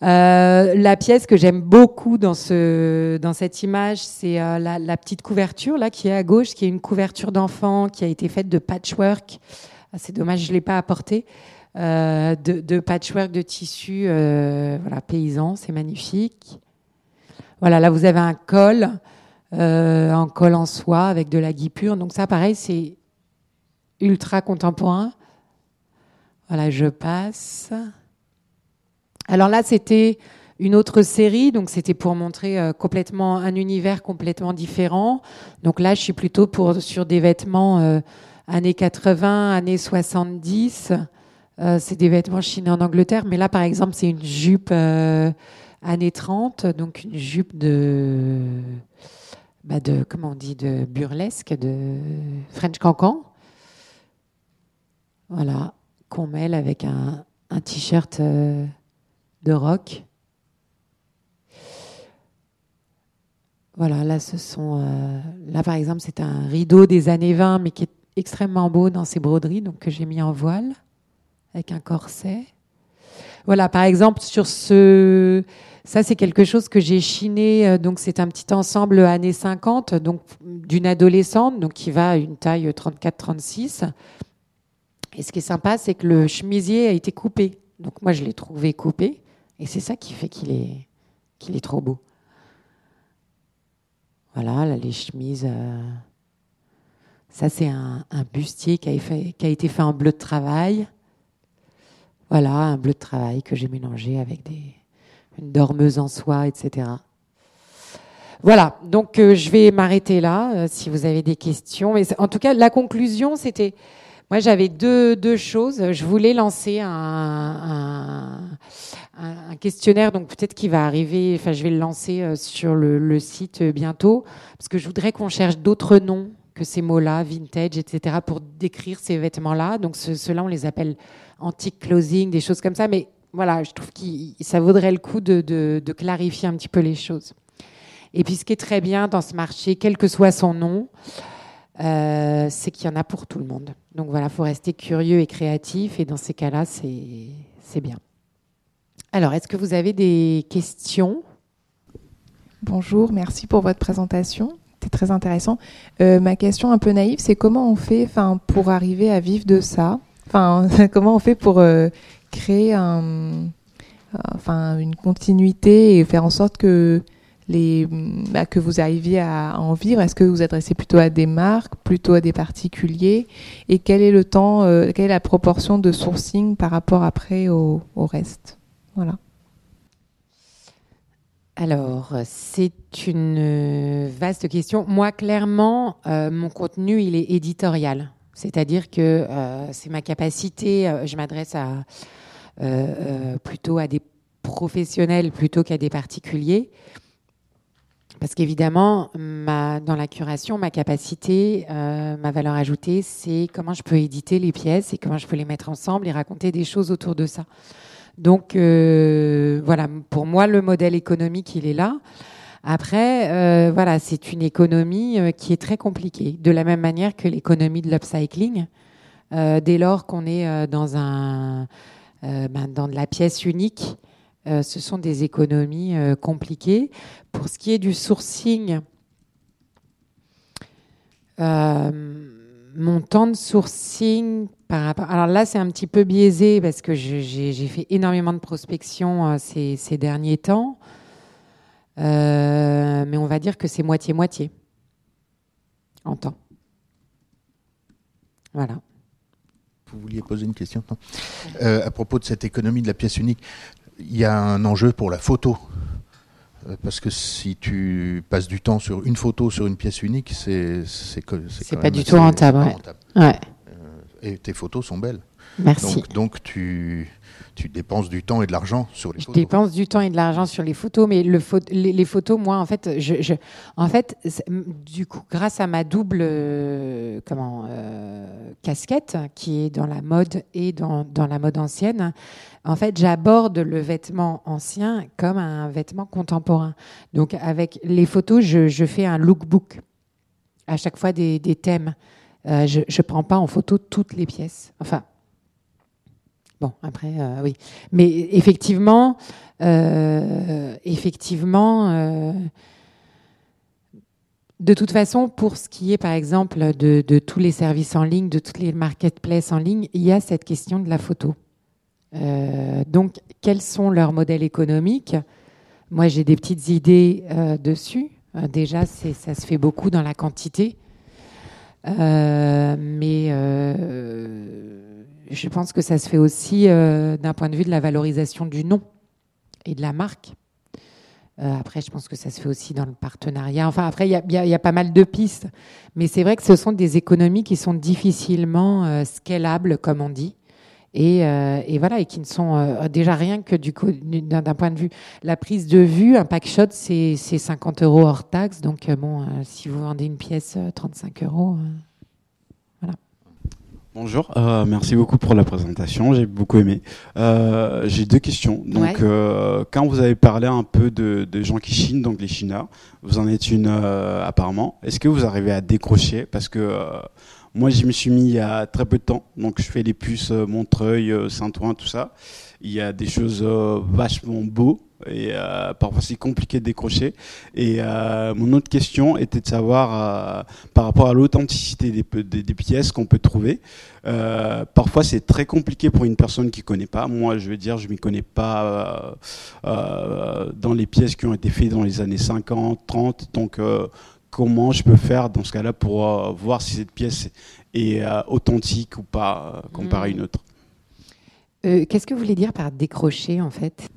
Euh, la pièce que j'aime beaucoup dans, ce, dans cette image, c'est la, la, petite couverture là qui est à gauche, qui est une couverture d'enfant qui a été faite de patchwork. Ah, c'est dommage, je l'ai pas apporté. De, de, patchwork de tissu, voilà, paysan, c'est magnifique. Voilà, là vous avez un col, euh, un col en soie avec de la guipure. Donc ça, pareil, c'est ultra contemporain. Voilà, je passe. Alors là, c'était une autre série, donc c'était pour montrer euh, complètement un univers complètement différent. Donc là, je suis plutôt pour sur des vêtements euh, années 80, années 70. c'est des vêtements chinés en Angleterre, mais là, par exemple, c'est une jupe années 30, donc une jupe de, bah de comment on dit, de burlesque, de French cancan. Voilà, qu'on mêle avec un, un t-shirt euh, de rock. Voilà, là, ce sont, euh, là par exemple, c'est un rideau des années 20, mais qui est extrêmement beau dans ses broderies, donc que j'ai mis en voile avec un corset. Voilà, par exemple, sur ce, ça, c'est quelque chose que j'ai chiné. Euh, donc, c'est un petit ensemble années 50, donc d'une adolescente, donc qui va à une taille 34-36. Et ce qui est sympa, c'est que le chemisier a été coupé. Donc, moi, je l'ai trouvé coupé. Et c'est ça qui fait qu'il est, trop beau. Voilà, là, les chemises. Euh, ça, c'est un, bustier qui a été fait en bleu de travail. Voilà, un bleu de travail que j'ai mélangé avec des, une dormeuse en soie, etc. Voilà, donc euh, je vais m'arrêter là euh, si vous avez des questions. Mais en tout cas, la conclusion, c'était, moi j'avais deux, deux, choses. Je voulais lancer un, un, questionnaire, donc peut-être qu'il va arriver, enfin je vais le lancer euh, sur le site bientôt, parce que je voudrais qu'on cherche d'autres noms que ces mots-là, vintage, etc., pour décrire ces vêtements-là. Donc ceux-là, on les appelle antique clothing, des choses comme ça, mais voilà, je trouve que ça vaudrait le coup de, clarifier un petit peu les choses. Et puis ce qui est très bien dans ce marché, quel que soit son nom, euh, c'est qu'il y en a pour tout le monde. Donc voilà, il faut rester curieux et créatif, et dans ces cas-là, c'est bien. Alors, est-ce que vous avez des questions? Bonjour, merci pour votre présentation. C'était très intéressant. Euh, ma question un peu naïve, c'est comment on fait pour arriver à vivre de ça? Enfin, comment on fait pour euh, créer enfin, une continuité et faire en sorte que, les, bah, que vous arriviez à en vivre? Est-ce que vous adressez plutôt à des marques, plutôt à des particuliers? Et quel est le temps, euh, quelle est la proportion de sourcing par rapport après au, au reste? Voilà. Alors, c'est une vaste question. Moi, clairement, euh, mon contenu, il est éditorial. C'est-à-dire que euh, c'est ma capacité, euh, je m'adresse à, plutôt à des professionnels plutôt qu'à des particuliers. Parce qu'évidemment, dans la curation, ma capacité, ma valeur ajoutée, c'est comment je peux éditer les pièces et comment je peux les mettre ensemble et raconter des choses autour de ça. Donc euh, voilà, pour moi, le modèle économique, il est là. Après, euh, voilà, c'est une économie euh, qui est très compliquée, de la même manière que l'économie de l'upcycling. dès lors qu'on est dans un, ben, dans de la pièce unique, ce sont des économies compliquées. Pour ce qui est du sourcing, mon temps de sourcing par rapport. Alors là, c'est un petit peu biaisé parce que j'ai fait énormément de prospection euh, ces, ces, derniers temps. Euh, mais on va dire que c'est moitié-moitié en temps. Voilà. Vous vouliez poser une question euh, À propos de cette économie de la pièce unique, il y a un enjeu pour la photo. Parce que si tu passes du temps sur une photo sur une pièce unique, c'est c'est pas du tout rentable. Ouais. Et tes photos sont belles. Merci. Donc, tu, tu dépenses du temps et de l'argent sur les photos. Je dépense du temps et de l'argent sur les photos, mais le les, photos, moi, en fait, je, en fait, du coup, grâce à ma double euh, comment euh, casquette, qui est dans la mode et dans, dans la mode ancienne, en fait, j'aborde le vêtement ancien comme un vêtement contemporain. Donc, avec les photos, je, je fais un lookbook. À chaque fois des, des thèmes. Euh, je ne prends pas en photo toutes les pièces. Enfin, bon, après, euh, oui. Mais effectivement, euh, effectivement, de toute façon, pour ce qui est, par exemple, de, de, tous les services en ligne, de toutes les marketplaces en ligne, il y a cette question de la photo. donc, quels sont leurs modèles économiques? Moi, j'ai des petites idées dessus. déjà, ça se fait beaucoup dans la quantité. Euh, mais euh, je pense que ça se fait aussi euh, d'un point de vue de la valorisation du nom et de la marque. après, je pense que ça se fait aussi dans le partenariat. Enfin, après, il y, y a, pas mal de pistes. Mais c'est vrai que ce sont des économies qui sont difficilement scalables, comme on dit. Euh, et, voilà, et qui ne sont euh, déjà rien que du d'un point de vue la prise de vue, un pack shot c'est 50 euros hors taxe, donc euh, bon, si vous vendez une pièce 35 euros, voilà. Bonjour, merci beaucoup pour la présentation, j'ai beaucoup aimé. j'ai deux questions. Donc, quand vous avez parlé un peu de, de, gens qui chinent, donc les chineurs, vous en êtes une apparemment. Est-ce que vous arrivez à décrocher? Parce que moi, je me suis mis il y a très peu de temps. Donc, je fais les puces euh, Montreuil, euh, Saint-Ouen, tout ça. Il y a des choses euh, vachement beaux et parfois c'est compliqué de décrocher. Et mon autre question était de savoir par rapport à l'authenticité des, pièces qu'on peut trouver. parfois c'est très compliqué pour une personne qui connaît pas. Moi je veux dire je m'y connais pas dans les pièces qui ont été faites dans les années 50, 30. Donc comment je peux faire dans ce cas-là pour euh, voir si cette pièce est euh, authentique ou pas euh, comparée à une autre Qu'est-ce que vous voulez dire par décrocher en fait?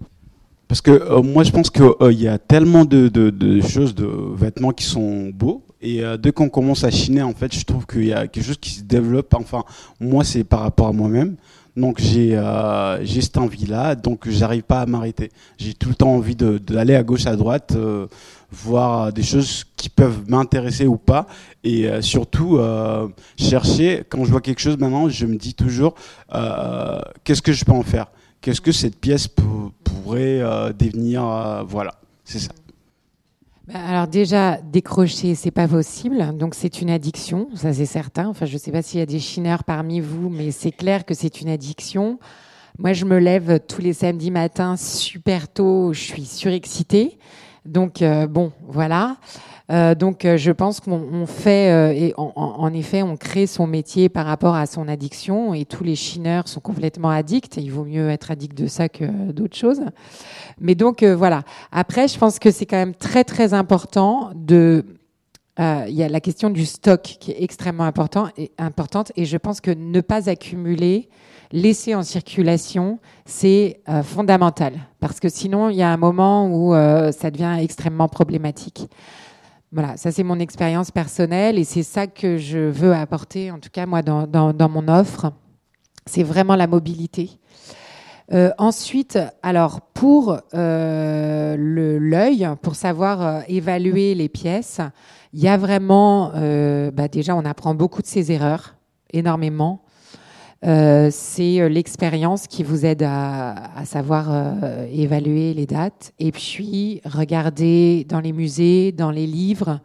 Parce que moi je pense qu'il y a tellement de, choses, de vêtements qui sont beaux. Et dès qu'on commence à chiner, en fait, je trouve qu'il y a quelque chose qui se développe. Enfin, moi, c'est par rapport à moi-même. Donc j'ai euh, cette envie-là, donc j'arrive pas à m'arrêter. J'ai tout le temps envie d'aller à gauche, à droite, euh, voir des choses qui peuvent m'intéresser ou pas, et euh, surtout euh, chercher. Quand je vois quelque chose maintenant, je me dis toujours qu'est-ce que je peux en faire? Qu'est-ce que cette pièce pourrait devenir Voilà, c'est ça. Bah, alors déjà, décrocher, c'est pas possible. Donc c'est une addiction, ça c'est certain. Enfin, je sais pas s'il y a des chineurs parmi vous, mais c'est clair que c'est une addiction. Moi, je me lève tous les samedis matins super tôt, je suis surexcitée. Donc euh, bon, voilà. Euh, donc euh, je pense qu'on fait et en, effet on crée son métier par rapport à son addiction et tous les chineurs sont complètement addicts. il vaut mieux être addict de ça que d'autres choses. Mais donc voilà. Après, je pense que c'est quand même très très important de euh, il y a la question du stock qui est extrêmement important et, importante et je pense que ne pas accumuler, laisser en circulation, c'est euh, fondamental parce que sinon il y a un moment où euh, ça devient extrêmement problématique. Voilà, ça c'est mon expérience personnelle et c'est ça que je veux apporter, en tout cas moi dans, dans, dans mon offre. C'est vraiment la mobilité. Euh, ensuite, alors pour euh, l'œil, pour savoir euh, évaluer les pièces, il y a vraiment, euh, bah déjà, on apprend beaucoup de ses erreurs, énormément. Euh, c'est l'expérience qui vous aide à, à savoir évaluer les dates. Et puis, regarder dans les musées, dans les livres,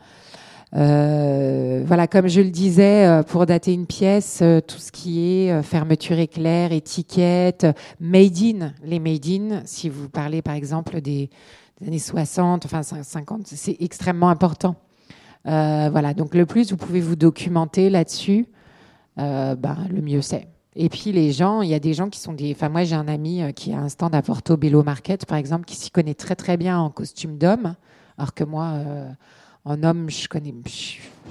euh, voilà, comme je le disais, euh, pour dater une pièce, euh, tout ce qui est fermeture éclair, étiquette, made in, les made in, si vous parlez par exemple des, années 60, enfin 50, c'est extrêmement important. voilà, donc le plus vous pouvez vous documenter là-dessus, ben, le mieux c'est. Et puis les gens, il y a des gens qui sont des. Enfin, moi j'ai un ami qui a un stand à Portobello Market, par exemple, qui s'y connaît très très bien en costume d'homme, alors que moi, en homme, je connais,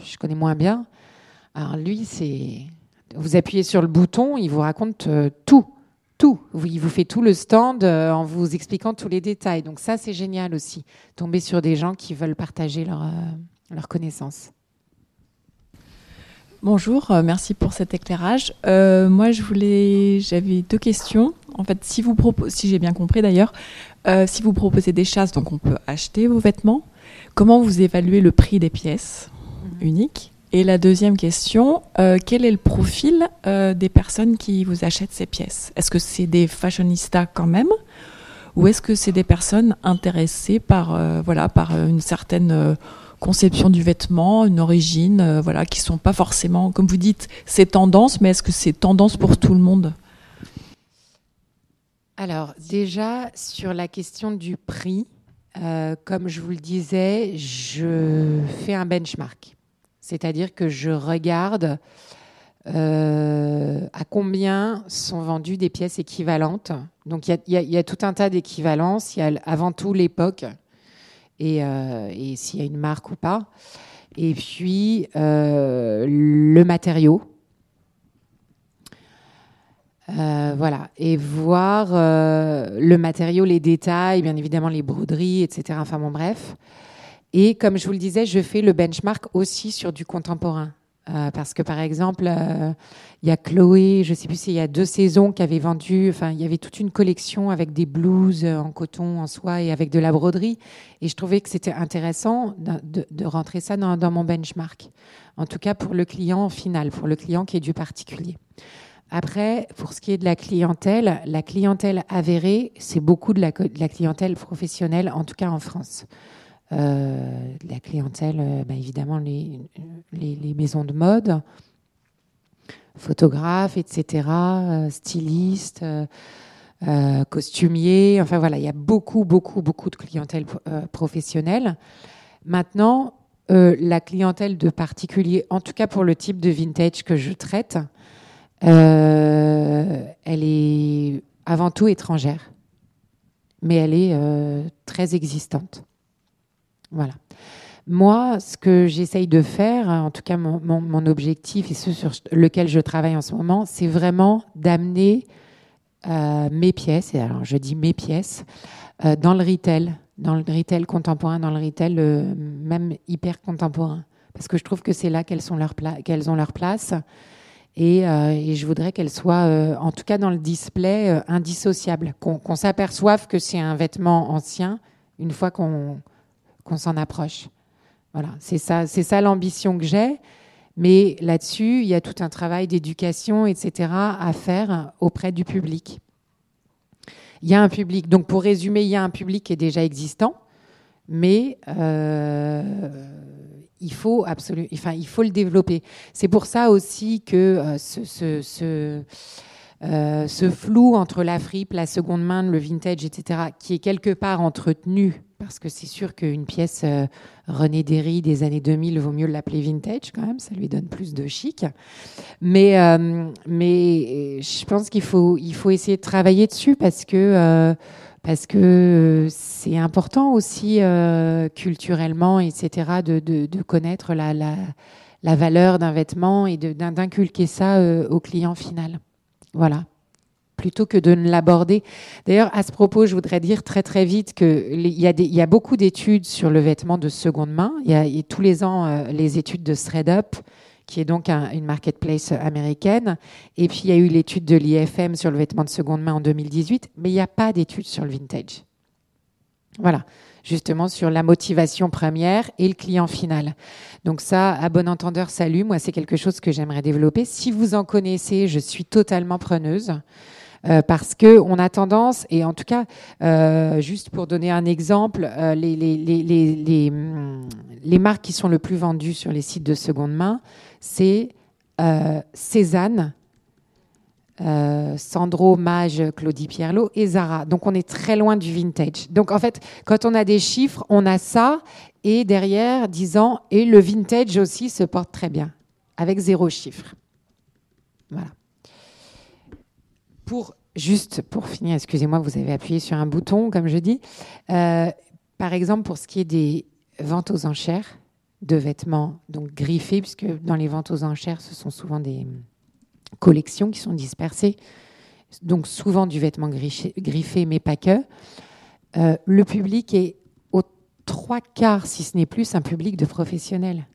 je, connais moins bien. Alors lui, c'est, vous appuyez sur le bouton, il vous raconte euh, tout, tout. Il vous fait tout le stand euh, en vous expliquant tous les détails. Donc ça, c'est génial aussi. Tomber sur des gens qui veulent partager leur, euh, leur connaissance. Bonjour, merci pour cet éclairage. moi, je voulais, j'avais deux questions. En fait, si vous proposez, si j'ai bien compris d'ailleurs, si vous proposez des chasses, donc on peut acheter vos vêtements. Comment vous évaluez le prix des pièces mhm. uniques? Et la deuxième question, euh, quel est le profil euh, des personnes qui vous achètent ces pièces? Est-ce que c'est des fashionistas quand même? Ou est-ce que c'est des personnes intéressées par, euh, voilà, par une certaine conception du vêtement, une origine, voilà, qui sont pas forcément, comme vous dites, c'est tendance, mais est-ce que c'est tendance pour tout le monde? Alors déjà sur la question du prix, euh, comme je vous le disais, je fais un benchmark. C'est-à-dire que je regarde euh, à combien sont vendues des pièces équivalentes. Donc il y, a tout un tas d'équivalences. Il y a avant tout l'époque et, euh, et s'il y a une marque ou pas. Et puis le matériau. Euh, voilà, et voir euh, le matériau, les détails, bien évidemment les broderies, etc. Enfin bon, bref. Et comme je vous le disais, je fais le benchmark aussi sur du contemporain. Euh, parce que par exemple, il y a Chloé, je sais plus s'il y a deux saisons qui avait vendu, enfin il y avait toute une collection avec des blouses en coton, en soie et avec de la broderie. Et je trouvais que c'était intéressant de, de, rentrer ça dans, dans mon benchmark. En tout cas pour le client final, pour le client qui est du particulier. Après, pour ce qui est de la clientèle, la clientèle avérée, c'est beaucoup de la, clientèle professionnelle, en tout cas en France. Euh, la clientèle, euh, bah, évidemment, les, maisons de mode, photographes, etc., euh, stylistes, costumiers. Enfin voilà, il y a beaucoup, beaucoup, beaucoup de clientèle professionnelle. Maintenant, la clientèle de particulier, en tout cas pour le type de vintage que je traite, euh, elle est avant tout étrangère, mais elle est euh, très existante. Voilà. Moi, ce que j'essaye de faire, en tout cas mon, objectif et ce sur lequel je travaille en ce moment, c'est vraiment d'amener euh, mes pièces, et alors je dis mes pièces, dans le retail, dans le retail contemporain, dans le retail même hyper contemporain. Parce que je trouve que c'est là qu'elles, qu'elles ont leur place euh, et, je voudrais qu'elle soit, euh, en tout cas dans le display, euh, indissociable, qu'on s'aperçoive que c'est un vêtement ancien une fois qu'on s'en approche. Voilà, c'est ça, c'est ça l'ambition que j'ai. Mais là-dessus, il y a tout un travail d'éducation, etc., à faire auprès du public. Il y a un public. Donc, pour résumer, il y a un public qui est déjà existant, mais il faut absolument, enfin, il faut le développer. C'est pour ça aussi que euh, ce, ce flou entre la fripe, la seconde main, le vintage, etc., qui est quelque part entretenu, parce que c'est sûr qu'une pièce René Derry des années 2000 vaut mieux l'appeler vintage quand même, ça lui donne plus de chic. Mais, mais je pense qu'il faut, essayer de travailler dessus parce que c'est important aussi euh, culturellement, etc., de, connaître la, valeur d'un vêtement et d'inculquer ça euh, au client final. Voilà. Plutôt que de ne l'aborder. D'ailleurs, à ce propos, je voudrais dire très très vite qu'il y, a y a beaucoup d'études sur le vêtement de seconde main. Il y a, tous les ans euh, les études de ThreadUp qui est donc une marketplace américaine. Et puis il y a eu l'étude de l'IFM sur le vêtement de seconde main en 2018, mais il n'y a pas d'étude sur le vintage. Voilà, justement sur la motivation première et le client final. Donc ça, à bon entendeur, salut, moi c'est quelque chose que j'aimerais développer. Si vous en connaissez, je suis totalement preneuse. Euh, parce que on a tendance, et en tout cas, euh, juste pour donner un exemple, euh, les, les, les, hum, les, marques qui sont le plus vendues sur les sites de seconde main, c'est Cézanne, Sandro, Mage, Claudie Pierlot et Zara. Donc on est très loin du vintage. Donc en fait, quand on a des chiffres, on a ça et derrière, disant et le vintage aussi se porte très bien, avec zéro chiffre. Voilà. Pour juste pour finir, excusez-moi, vous avez appuyé sur un bouton, comme je dis. Euh, par exemple, pour ce qui est des ventes aux enchères de vêtements, donc griffés, puisque dans les ventes aux enchères, ce sont souvent des collections qui sont dispersées, donc souvent du vêtement griffé, mais pas que. Euh, le public est aux trois quarts, si ce n'est plus, un public de professionnels.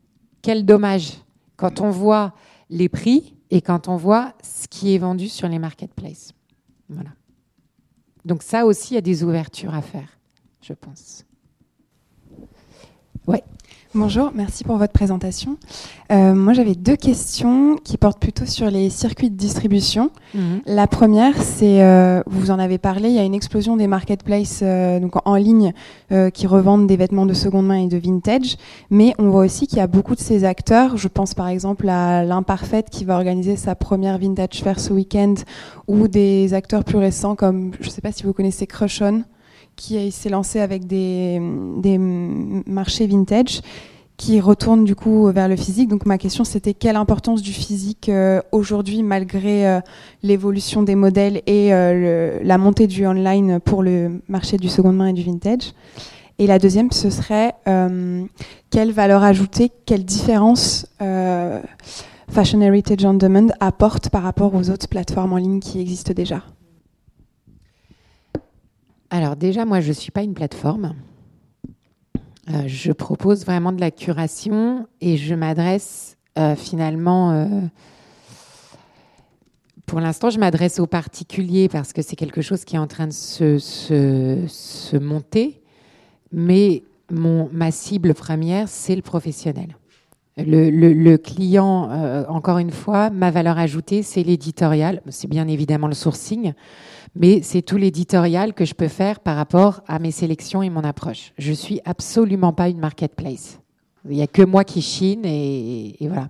Quel dommage quand on voit les prix et quand on voit ce qui est vendu sur les marketplaces. Voilà. Donc ça aussi, il y a des ouvertures à faire, je pense. Ouais. Bonjour, merci pour votre présentation. Euh, moi, j'avais deux questions qui portent plutôt sur les circuits de distribution. Mhm. La première, c'est, euh, vous en avez parlé, il y a une explosion des marketplaces euh, donc en ligne qui revendent des vêtements de seconde main et de vintage, mais on voit aussi qu'il y a beaucoup de ces acteurs. Je pense par exemple à l'Imparfaite qui va organiser sa première vintage fair ce week-end, ou des acteurs plus récents comme, je ne sais pas si vous connaissez Crush On qui s'est lancé avec des, marchés vintage qui retournent du coup vers le physique. Donc ma question c'était quelle importance du physique euh, aujourd'hui malgré euh, l'évolution des modèles et euh, la montée du online pour le marché du second main et du vintage? Et la deuxième ce serait quelle valeur ajoutée, quelle différence Fashion Heritage on Demand apporte par rapport aux autres plateformes en ligne qui existent déjà? Alors déjà, moi, je ne suis pas une plateforme. Euh, je propose vraiment de la curation et je m'adresse euh, finalement... Euh, pour l'instant, je m'adresse aux particuliers parce que c'est quelque chose qui est en train de se, monter. Mais mon, ma cible première, c'est le professionnel. Le, client, encore une fois, ma valeur ajoutée, c'est l'éditorial. C'est bien évidemment le sourcing, mais c'est tout l'éditorial que je peux faire par rapport à mes sélections et mon approche. Je suis absolument pas une marketplace. Il n'y a que moi qui chine et, voilà.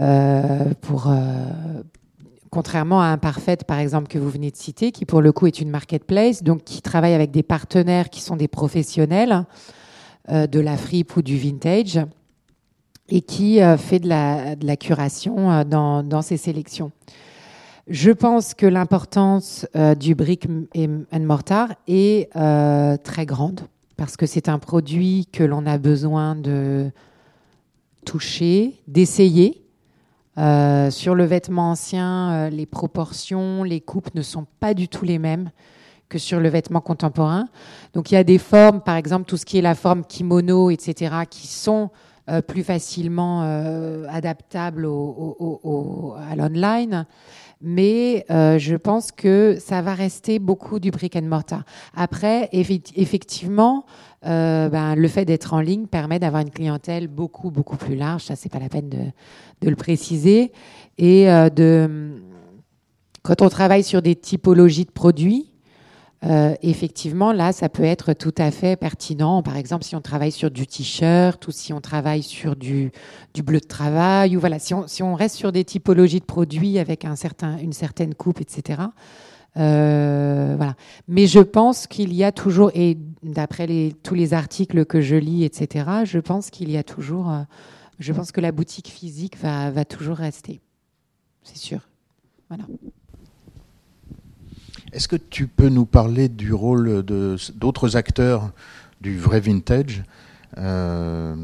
Euh, pour, euh, contrairement à Imparfaite, par exemple, que vous venez de citer, qui pour le coup est une marketplace, donc qui travaille avec des partenaires qui sont des professionnels euh, de la fripe ou du vintage et qui fait de la, curation dans ses sélections. Je pense que l'importance euh, du brick and mortar est euh, très grande parce que c'est un produit que l'on a besoin de toucher, d'essayer. Euh, sur le vêtement ancien, les proportions, les coupes ne sont pas du tout les mêmes que sur le vêtement contemporain. Donc il y a des formes, par exemple tout ce qui est la forme kimono, etc., qui sont plus facilement adaptables à l'online mais euh, je pense que ça va rester beaucoup du brick and mortar. Après, effectivement, euh, ben, le fait d'être en ligne permet d'avoir une clientèle beaucoup beaucoup plus large. Ça, c'est pas la peine de, de le préciser. Et euh, de quand on travaille sur des typologies de produits, euh, effectivement, là, ça peut être tout à fait pertinent. Par exemple, si on travaille sur du t-shirt ou si on travaille sur du, bleu de travail, ou voilà, si on, si on reste sur des typologies de produits avec un certain, une certaine coupe, etc. Euh, voilà. Mais je pense qu'il y a toujours, et d'après tous les articles que je lis, etc., je pense qu'il y a toujours, euh, je pense que la boutique physique va, va toujours rester. C'est sûr. Voilà. Est-ce que tu peux nous parler du rôle d'autres acteurs du vrai vintage, euh,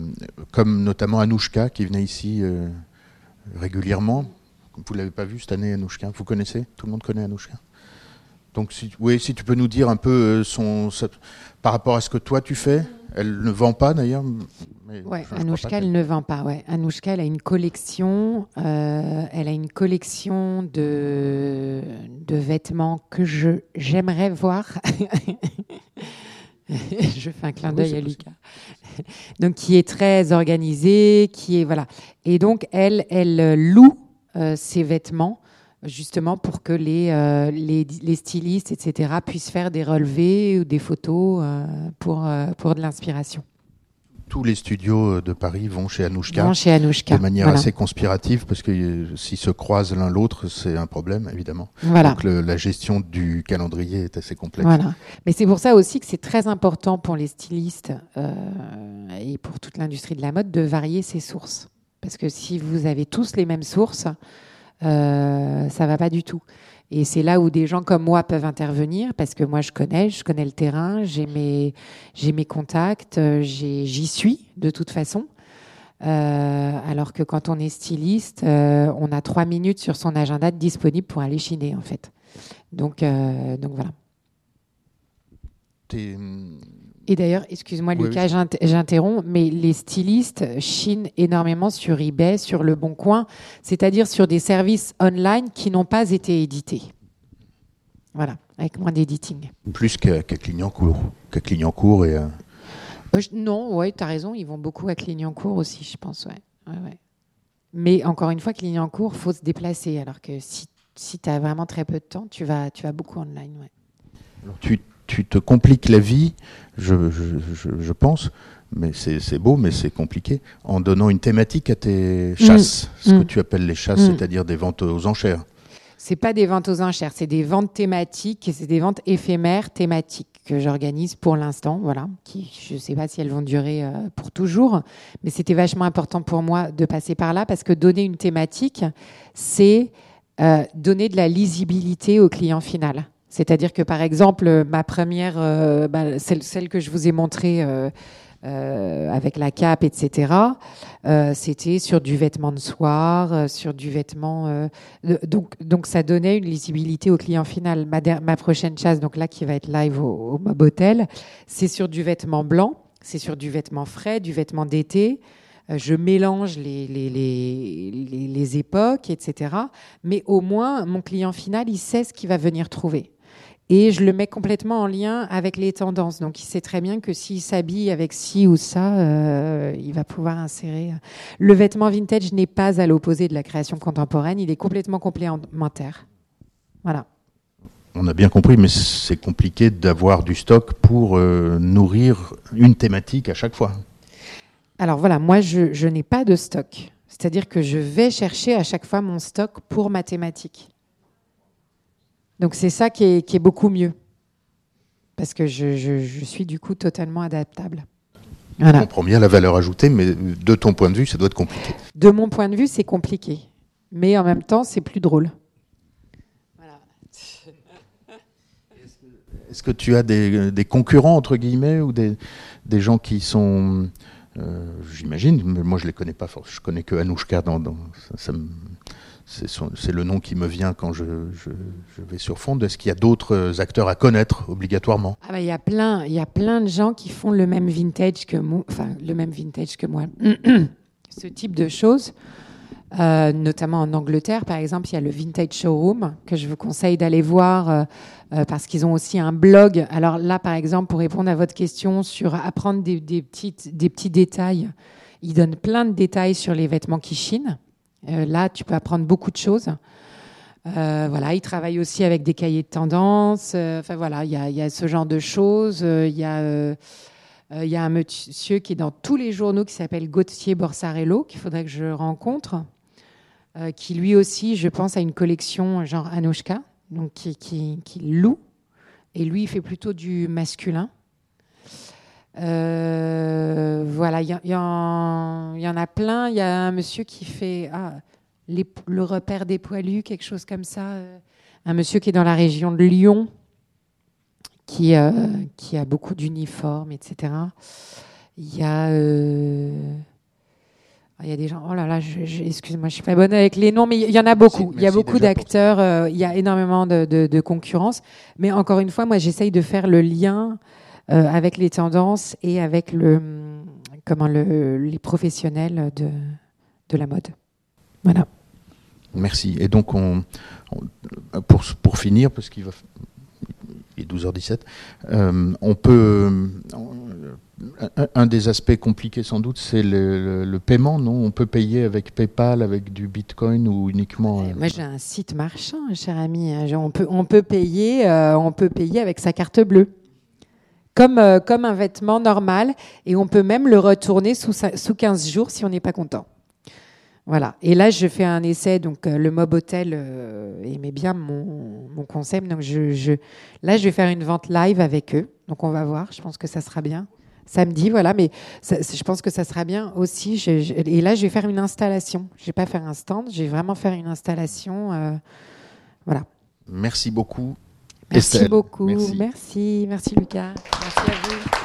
comme notamment Anouchka qui venait ici euh, régulièrement? Vous l'avez pas vu cette année, Anouchka? Vous connaissez? Tout le monde connaît Anouchka? Donc, si, oui, si tu peux nous dire un peu euh, son, par rapport à ce que toi tu fais, elle ne vend pas d'ailleurs? Ouais, Anouchka, elle ne vend pas. Ouais. Anouchka, elle a une collection. Euh, elle a une collection de, de vêtements que je j'aimerais voir. je fais un clin d'œil à Lucas. donc, qui est très organisée, qui est voilà. Et donc, elle, elle loue euh, ses vêtements justement pour que les, euh, les, les, stylistes, etc., puissent faire des relevés ou des photos pour, pour de l'inspiration tous les studios de Paris vont chez Anouchka, vont chez Anouchka de manière assez conspirative, parce que euh, s'ils se croisent l'un l'autre, c'est un problème, évidemment. Voilà. Donc la gestion du calendrier est assez complexe. Voilà. Mais c'est pour ça aussi que c'est très important pour les stylistes euh, et pour toute l'industrie de la mode de varier ses sources. Parce que si vous avez tous les mêmes sources, euh, ça va pas du tout. Et c'est là où des gens comme moi peuvent intervenir parce que moi je connais, je connais le terrain, j'ai mes, j'ai mes contacts, euh, j'y suis de toute façon. Euh, alors que quand on est styliste, euh, on a trois minutes sur son agenda disponible pour aller chiner en fait. Donc, donc voilà. Hum, et d'ailleurs, excuse-moi Lucas, j'interromps, mais les stylistes chinent énormément sur eBay, sur Le Bon Coin, c'est-à-dire sur des services online qui n'ont pas été édités. Voilà, avec moins d'éditing. Plus qu'à Clignancourt, qu'à Clignancourt et... Euh, non, ouais, tu as raison, ils vont beaucoup à Clignancourt aussi, je pense, ouais. ouais, Mais encore une fois, Clignancourt, faut se déplacer, alors que si, si tu as vraiment très peu de temps, tu vas, tu vas beaucoup online, ouais. Alors, tu tu te compliques la vie, je, je, je pense, mais c'est beau, mais c'est compliqué, en donnant une thématique à tes mm. chasses, ce que mm. tu appelles les chasses, mm. c'est-à-dire des ventes aux enchères. C'est pas des ventes aux enchères, c'est des ventes thématiques, c'est des ventes éphémères thématiques que j'organise pour l'instant, voilà. Qui, je ne sais pas si elles vont durer euh, pour toujours, mais c'était vachement important pour moi de passer par là parce que donner une thématique, c'est euh, donner de la lisibilité au client final. C'est-à-dire que, par exemple, ma première, euh, bah, celle, que je vous ai montrée euh, euh, avec la cape, etc., c'était sur du vêtement de soir, sur du vêtement. donc, ça donnait une lisibilité au client final. Ma, prochaine chasse, donc là, qui va être live au, au Mob Hotel, c'est sur du vêtement blanc, c'est sur du vêtement frais, du vêtement d'été je mélange les, les, les, les, époques, etc. Mais au moins, mon client final, il sait ce qu'il va venir trouver. Et je le mets complètement en lien avec les tendances. Donc, il sait très bien que s'il s'habille avec ci ou ça, euh, il va pouvoir insérer. Le vêtement vintage n'est pas à l'opposé de la création contemporaine. Il est complètement complémentaire. Voilà. On a bien compris, mais c'est compliqué d'avoir du stock pour euh, nourrir une thématique à chaque fois. Alors voilà, moi, je, je n'ai pas de stock. C'est-à-dire que je vais chercher à chaque fois mon stock pour ma thématique. Donc c'est ça qui est, beaucoup mieux. Parce que je, suis du coup totalement adaptable. Voilà. On comprend bien la valeur ajoutée, mais de ton point de vue, ça doit être compliqué. De mon point de vue, c'est compliqué. Mais en même temps, c'est plus drôle. Est-ce que tu as des, concurrents, entre guillemets, ou des, gens qui sont... Euh, j'imagine, mais moi je ne les connais pas, je connais que Anouchka, dans, ça, c'est le nom qui me vient quand je, vais sur fond. Est-ce qu'il y a d'autres acteurs à connaître obligatoirement? Ah bah, Il y a plein, il y a plein de gens qui font le même vintage que moi, enfin le même vintage que moi. Ce type de choses, euh, notamment en Angleterre, par exemple, il y a le Vintage Showroom que je vous conseille d'aller voir euh, euh, parce qu'ils ont aussi un blog. Alors là, par exemple, pour répondre à votre question sur apprendre des, des petits détails, ils donnent plein de détails sur les vêtements qui chinent. Euh, là, tu peux apprendre beaucoup de choses. voilà, il travaille aussi avec des cahiers de tendance. Enfin voilà, il y, a, ce genre de choses. Il y y a un monsieur qui est dans tous les journaux qui s'appelle Gauthier Borsarello, qu'il faudrait que je rencontre, qui lui aussi, je pense, a une collection genre Anouchka, donc qui, qui, loue. Et lui, il fait plutôt du masculin. Euh, voilà, il y, y, en a plein. Il y a un monsieur qui fait ah, le repère des poilus, quelque chose comme ça. Un monsieur qui est dans la région de Lyon, qui, euh, qui a beaucoup d'uniformes, etc. Il y a. Euh, il y a des gens, oh là là, excuse-moi, je suis pas bonne avec les noms, mais il y en a beaucoup. il y a beaucoup d'acteurs, il y a énormément de, de, de, concurrence. Mais encore une fois, moi, j'essaye de faire le lien euh, avec les tendances et avec le, comment le, les professionnels de, de la mode. Voilà. Merci. Et donc, on, pour, pour finir, parce qu'il va il est 12h17, euh, on peut. Un, des aspects compliqués sans doute, c'est le, le, paiement, non? On peut payer avec PayPal, avec du Bitcoin ou uniquement. Euh, moi, j'ai un site marchand, cher ami. On peut, on peut payer, on peut payer avec sa carte bleue comme, euh, comme un vêtement normal, et on peut même le retourner sous, sous 15 jours si on n'est pas content. Voilà. Et là, je fais un essai. Donc, euh, le Mob Hotel euh, aimait bien mon, mon concept. Donc, je, je, là, je vais faire une vente live avec eux. Donc, on va voir. Je pense que ça sera bien. Samedi, voilà. Mais je pense que ça sera bien aussi. et là, je vais faire une installation. Je vais pas faire un stand. Je vais vraiment faire une installation. voilà. Merci beaucoup. Merci beaucoup. Merci. merci, Lucas. Merci à vous.